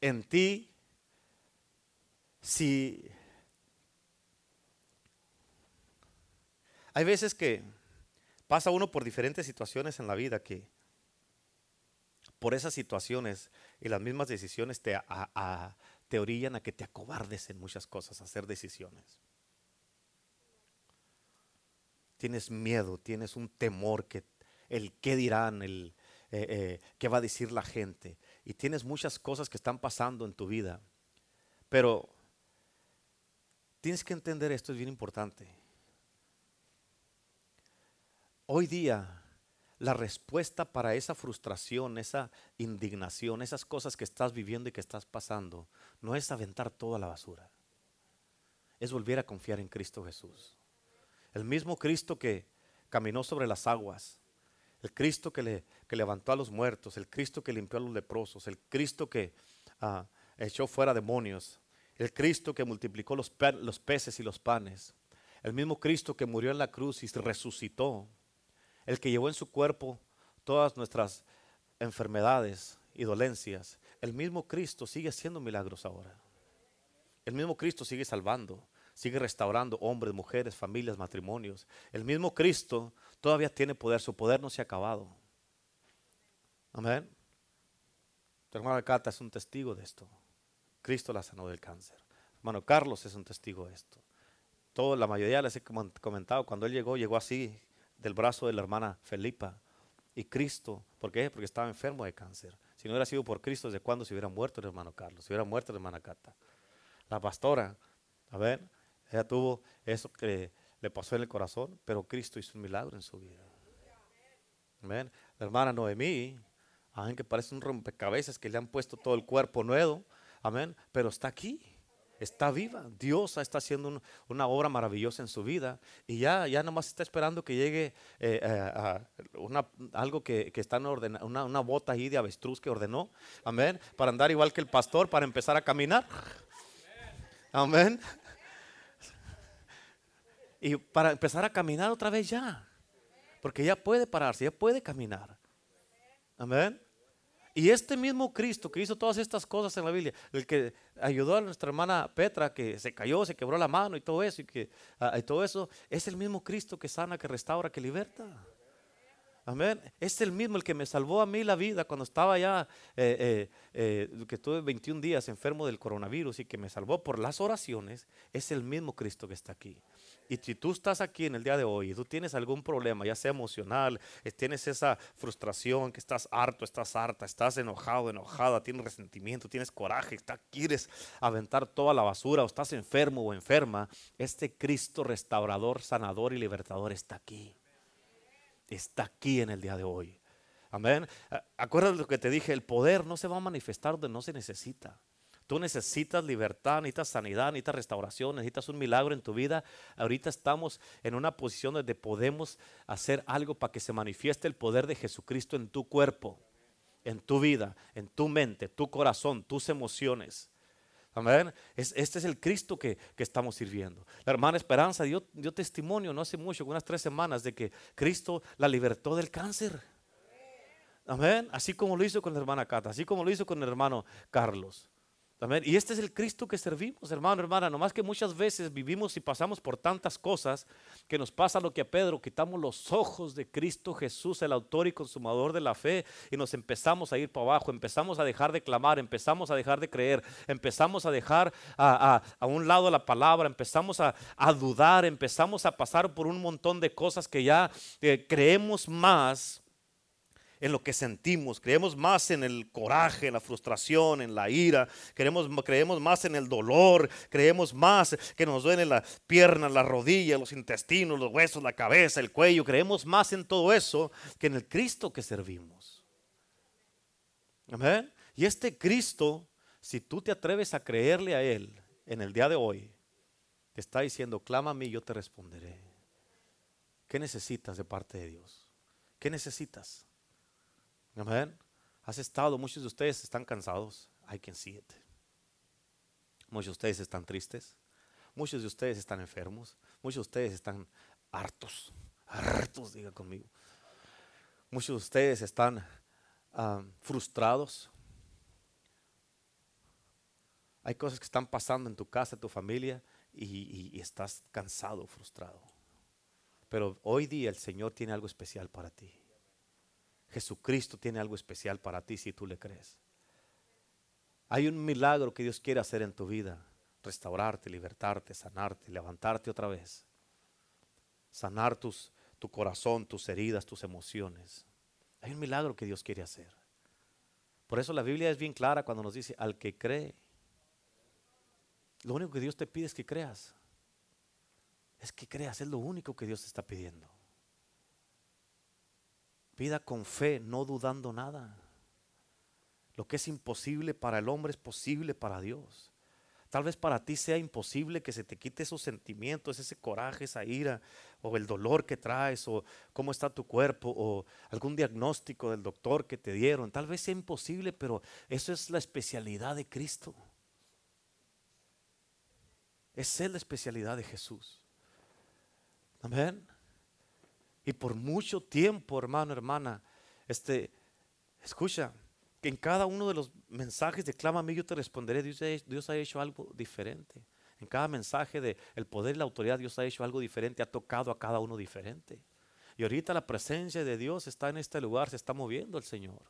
En ti, si hay veces que pasa uno por diferentes situaciones en la vida que por esas situaciones y las mismas decisiones te, te orillan a que te acobardes en muchas cosas, a hacer decisiones. Tienes miedo, tienes un temor que el qué dirán, el eh, eh, qué va a decir la gente. Y tienes muchas cosas que están pasando en tu vida. Pero tienes que entender esto, es bien importante. Hoy día la respuesta para esa frustración, esa indignación, esas cosas que estás viviendo y que estás pasando, no es aventar toda la basura. Es volver a confiar en Cristo Jesús. El mismo Cristo que caminó sobre las aguas, el Cristo que, le, levantó a los muertos, el Cristo que limpió a los leprosos, el Cristo que ah, echó fuera demonios, el Cristo que multiplicó los, los peces y los panes, el mismo Cristo que murió en la cruz y resucitó el que llevó en su cuerpo todas nuestras enfermedades y dolencias, el mismo Cristo sigue haciendo milagros ahora. El mismo Cristo sigue salvando, sigue restaurando hombres, mujeres, familias, matrimonios. El mismo Cristo todavía tiene poder, su poder no se ha acabado. Amén. Tu hermana Cata es un testigo de esto. Cristo la sanó del cáncer. Hermano Carlos es un testigo de esto. Todo, la mayoría les he comentado, cuando él llegó, llegó así, del brazo de la hermana Felipa. Y Cristo, ¿por qué? Porque estaba enfermo de cáncer. Si no hubiera sido por Cristo, ¿de cuándo se hubiera muerto el hermano Carlos? Se hubiera muerto la hermana Cata. La pastora, a ver, ella tuvo eso que le pasó en el corazón, pero Cristo hizo un milagro en su vida. Amén. La hermana Noemí, amén, que parece un rompecabezas que le han puesto todo el cuerpo nuevo, amén, pero está aquí está viva. Dios está haciendo una obra maravillosa en su vida y ya, ya nomás está esperando que llegue eh, eh, una, algo que, que está en orden, una, una, bota ahí de avestruz que ordenó, amén, para andar igual que el pastor, para empezar a caminar. Amén. Y para empezar a caminar otra vez ya, porque ya puede pararse, ya puede caminar. Amén. Y este mismo Cristo que hizo todas estas cosas en la Biblia, el que ayudó a nuestra hermana Petra, que se cayó, se quebró la mano y todo eso, y que ah, todo eso, es el mismo Cristo que sana, que restaura, que liberta. Amén. Es el mismo el que me salvó a mí la vida cuando estaba ya, eh, eh, eh, que tuve 21 días enfermo del coronavirus y que me salvó por las oraciones. Es el mismo Cristo que está aquí. Y si tú estás aquí en el día de hoy y tú tienes algún problema, ya sea emocional, tienes esa frustración, que estás harto, estás harta, estás enojado, enojada, tienes resentimiento, tienes coraje, quieres aventar toda la basura o estás enfermo o enferma, este Cristo restaurador, sanador y libertador está aquí. Está aquí en el día de hoy. Amén. Acuérdate lo que te dije, el poder no se va a manifestar donde no se necesita. Tú necesitas libertad, necesitas sanidad, necesitas restauración, necesitas un milagro en tu vida. Ahorita estamos en una posición donde podemos hacer algo para que se manifieste el poder de Jesucristo en tu cuerpo, en tu vida, en tu mente, tu corazón, tus emociones. Amén. este es el Cristo que, estamos sirviendo. La hermana Esperanza dio, dio testimonio no hace mucho, unas tres semanas, de que Cristo la libertó del cáncer. Amén. Así como lo hizo con la hermana Cata, así como lo hizo con el hermano Carlos. Y este es el Cristo que servimos, hermano, hermana. Nomás que muchas veces vivimos y pasamos por tantas cosas que nos pasa lo que a Pedro, quitamos los ojos de Cristo Jesús, el autor y consumador de la fe, y nos empezamos a ir para abajo, empezamos a dejar de clamar, empezamos a dejar de creer, empezamos a dejar a, un lado la palabra, empezamos a, dudar, empezamos a pasar por un montón de cosas que ya eh, creemos más en lo que sentimos, creemos más en el coraje, en la frustración, en la ira, creemos, creemos más en el dolor, creemos más que nos duelen las piernas, las rodillas, los intestinos, los huesos, la cabeza, el cuello, creemos más en todo eso que en el Cristo que servimos. Amén. Y este Cristo, si tú te atreves a creerle a Él en el día de hoy, te está diciendo, clama a mí, yo te responderé. ¿Qué necesitas de parte de Dios? ¿Qué necesitas? Amén. Has estado, muchos de ustedes están cansados. I can see it. Muchos de ustedes están tristes. Muchos de ustedes están enfermos. Muchos de ustedes están hartos. Hartos, diga conmigo. Muchos de ustedes están ah, frustrados. Hay cosas que están pasando en tu casa, en tu familia, y, y estás cansado, frustrado. Pero hoy día el Señor tiene algo especial para ti. Jesucristo tiene algo especial para ti si tú le crees. Hay un milagro que Dios quiere hacer en tu vida. Restaurarte, libertarte, sanarte, levantarte otra vez. Sanar tus, tu corazón, tus heridas, tus emociones. Hay un milagro que Dios quiere hacer. Por eso la Biblia es bien clara cuando nos dice, al que cree, lo único que Dios te pide es que creas. Es que creas, es lo único que Dios te está pidiendo. Pida con fe, no dudando nada. Lo que es imposible para el hombre es posible para Dios. Tal vez para ti sea imposible que se te quite esos sentimientos, ese coraje, esa ira, o el dolor que traes, o cómo está tu cuerpo, o algún diagnóstico del doctor que te dieron. Tal vez sea imposible, pero eso es la especialidad de Cristo. Es la especialidad de Jesús. Amén. Y por mucho tiempo, hermano, hermana, este, escucha, que en cada uno de los mensajes de clama a mí yo te responderé, Dios, ha hecho algo diferente. En cada mensaje de el poder y la autoridad, Dios ha hecho algo diferente, ha tocado a cada uno diferente. Y ahorita la presencia de Dios está en este lugar, se está moviendo el Señor.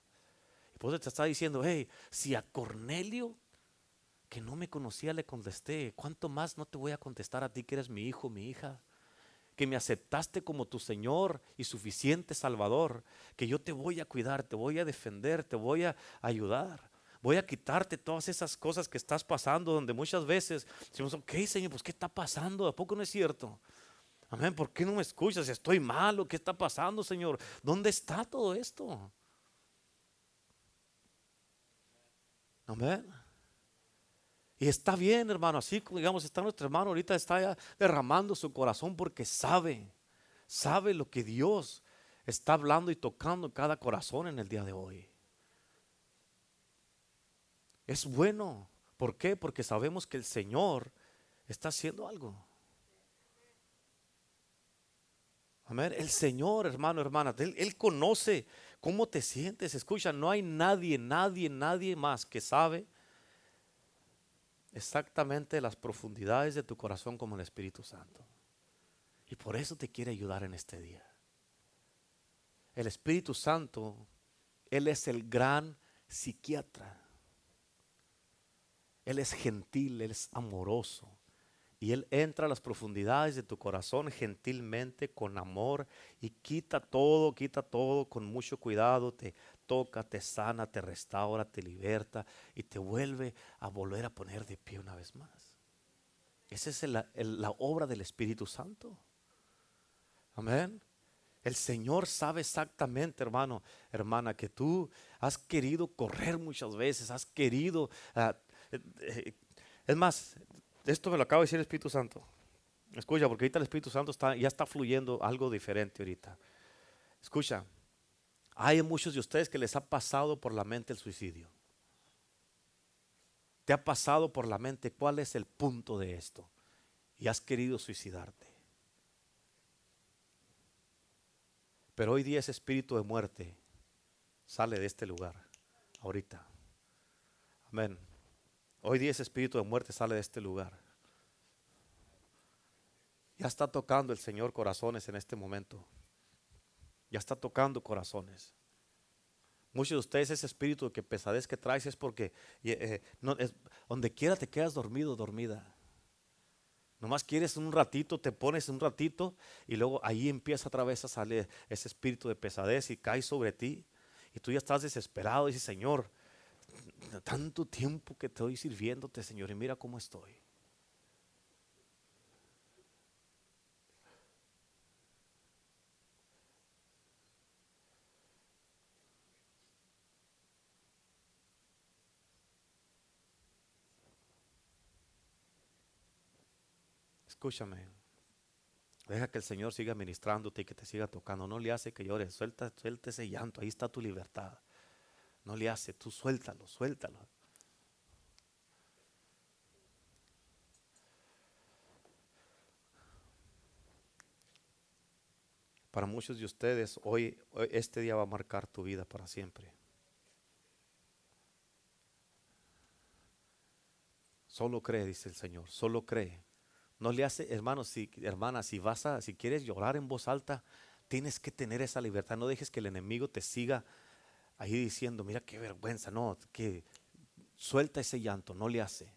Y por eso te está diciendo, hey, si a Cornelio, que no me conocía, le contesté, ¿cuánto más no te voy a contestar a ti que eres mi hijo, mi hija? Que me aceptaste como tu Señor y suficiente Salvador, que yo te voy a cuidar, te voy a defender, te voy a ayudar. Voy a quitarte todas esas cosas que estás pasando, donde muchas veces decimos, ok, Señor, pues ¿qué está pasando? ¿A poco no es cierto? Amén, ¿por qué no me escuchas? Estoy malo, ¿qué está pasando, Señor? ¿Dónde está todo esto? Amén. Y está bien, hermano, así digamos, está nuestro hermano ahorita, está derramando su corazón porque sabe, sabe lo que Dios está hablando y tocando cada corazón en el día de hoy. Es bueno. ¿Por qué? Porque sabemos que el Señor está haciendo algo. Amén. El Señor, hermano, hermana, él, él, conoce cómo te sientes. Escucha, no hay nadie, nadie, nadie más que sabe exactamente las profundidades de tu corazón como el Espíritu Santo. Y por eso te quiere ayudar en este día. El Espíritu Santo, Él es el gran psiquiatra. Él es gentil, Él es amoroso. Y Él entra a las profundidades de tu corazón gentilmente, con amor, y quita todo, quita todo con mucho cuidado, te toca, te sana, te restaura, te liberta y te vuelve a volver a poner de pie una vez más. Esa es la obra del Espíritu Santo. Amén. El Señor sabe exactamente, hermano, hermana, que tú has querido correr muchas veces, has querido... Ah, eh, eh, es más, esto me lo acaba de decir el Espíritu Santo. Escucha, porque ahorita el Espíritu Santo está, ya está fluyendo algo diferente ahorita. Escucha, hay muchos de ustedes que les ha pasado por la mente el suicidio. Te ha pasado por la mente cuál es el punto de esto y has querido suicidarte. Pero hoy día ese espíritu de muerte sale de este lugar, ahorita. Amén. Hoy día ese espíritu de muerte sale de este lugar. Ya está tocando el Señor corazones en este momento. Ya está tocando corazones. Muchos de ustedes ese espíritu que pesadez que traes es porque eh, es, donde quiera te quedas dormido, dormida. Nomás quieres un ratito, te pones un ratito y luego ahí empieza otra vez a salir ese espíritu de pesadez y cae sobre ti. Y tú ya estás desesperado y dices, Señor, tanto tiempo que estoy sirviéndote, Señor, y mira cómo estoy. escúchame, deja que el Señor siga ministrándote y que te siga tocando. No le hace que llores, suelta, suelta ese llanto, ahí está tu libertad. No le hace, tú suéltalo, suéltalo. Para muchos de ustedes, hoy, hoy, este día va a marcar tu vida para siempre. Solo cree, dice el Señor, solo cree. No le hace, hermanos, si, hermana, si vas a, si quieres llorar en voz alta, tienes que tener esa libertad. No dejes que el enemigo te siga ahí diciendo, mira qué vergüenza, no, que suelta ese llanto, no le hace,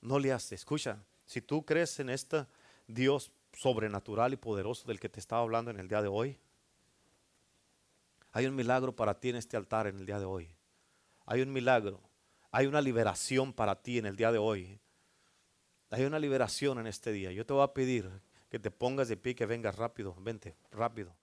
no le hace. Escucha, si tú crees en este Dios sobrenatural y poderoso del que te estaba hablando en el día de hoy, hay un milagro para ti en este altar en el día de hoy. Hay un milagro, hay una liberación para ti en el día de hoy. Hay una liberación en este día. Yo te voy a pedir que te pongas de pie, que vengas rápido, vente, rápido.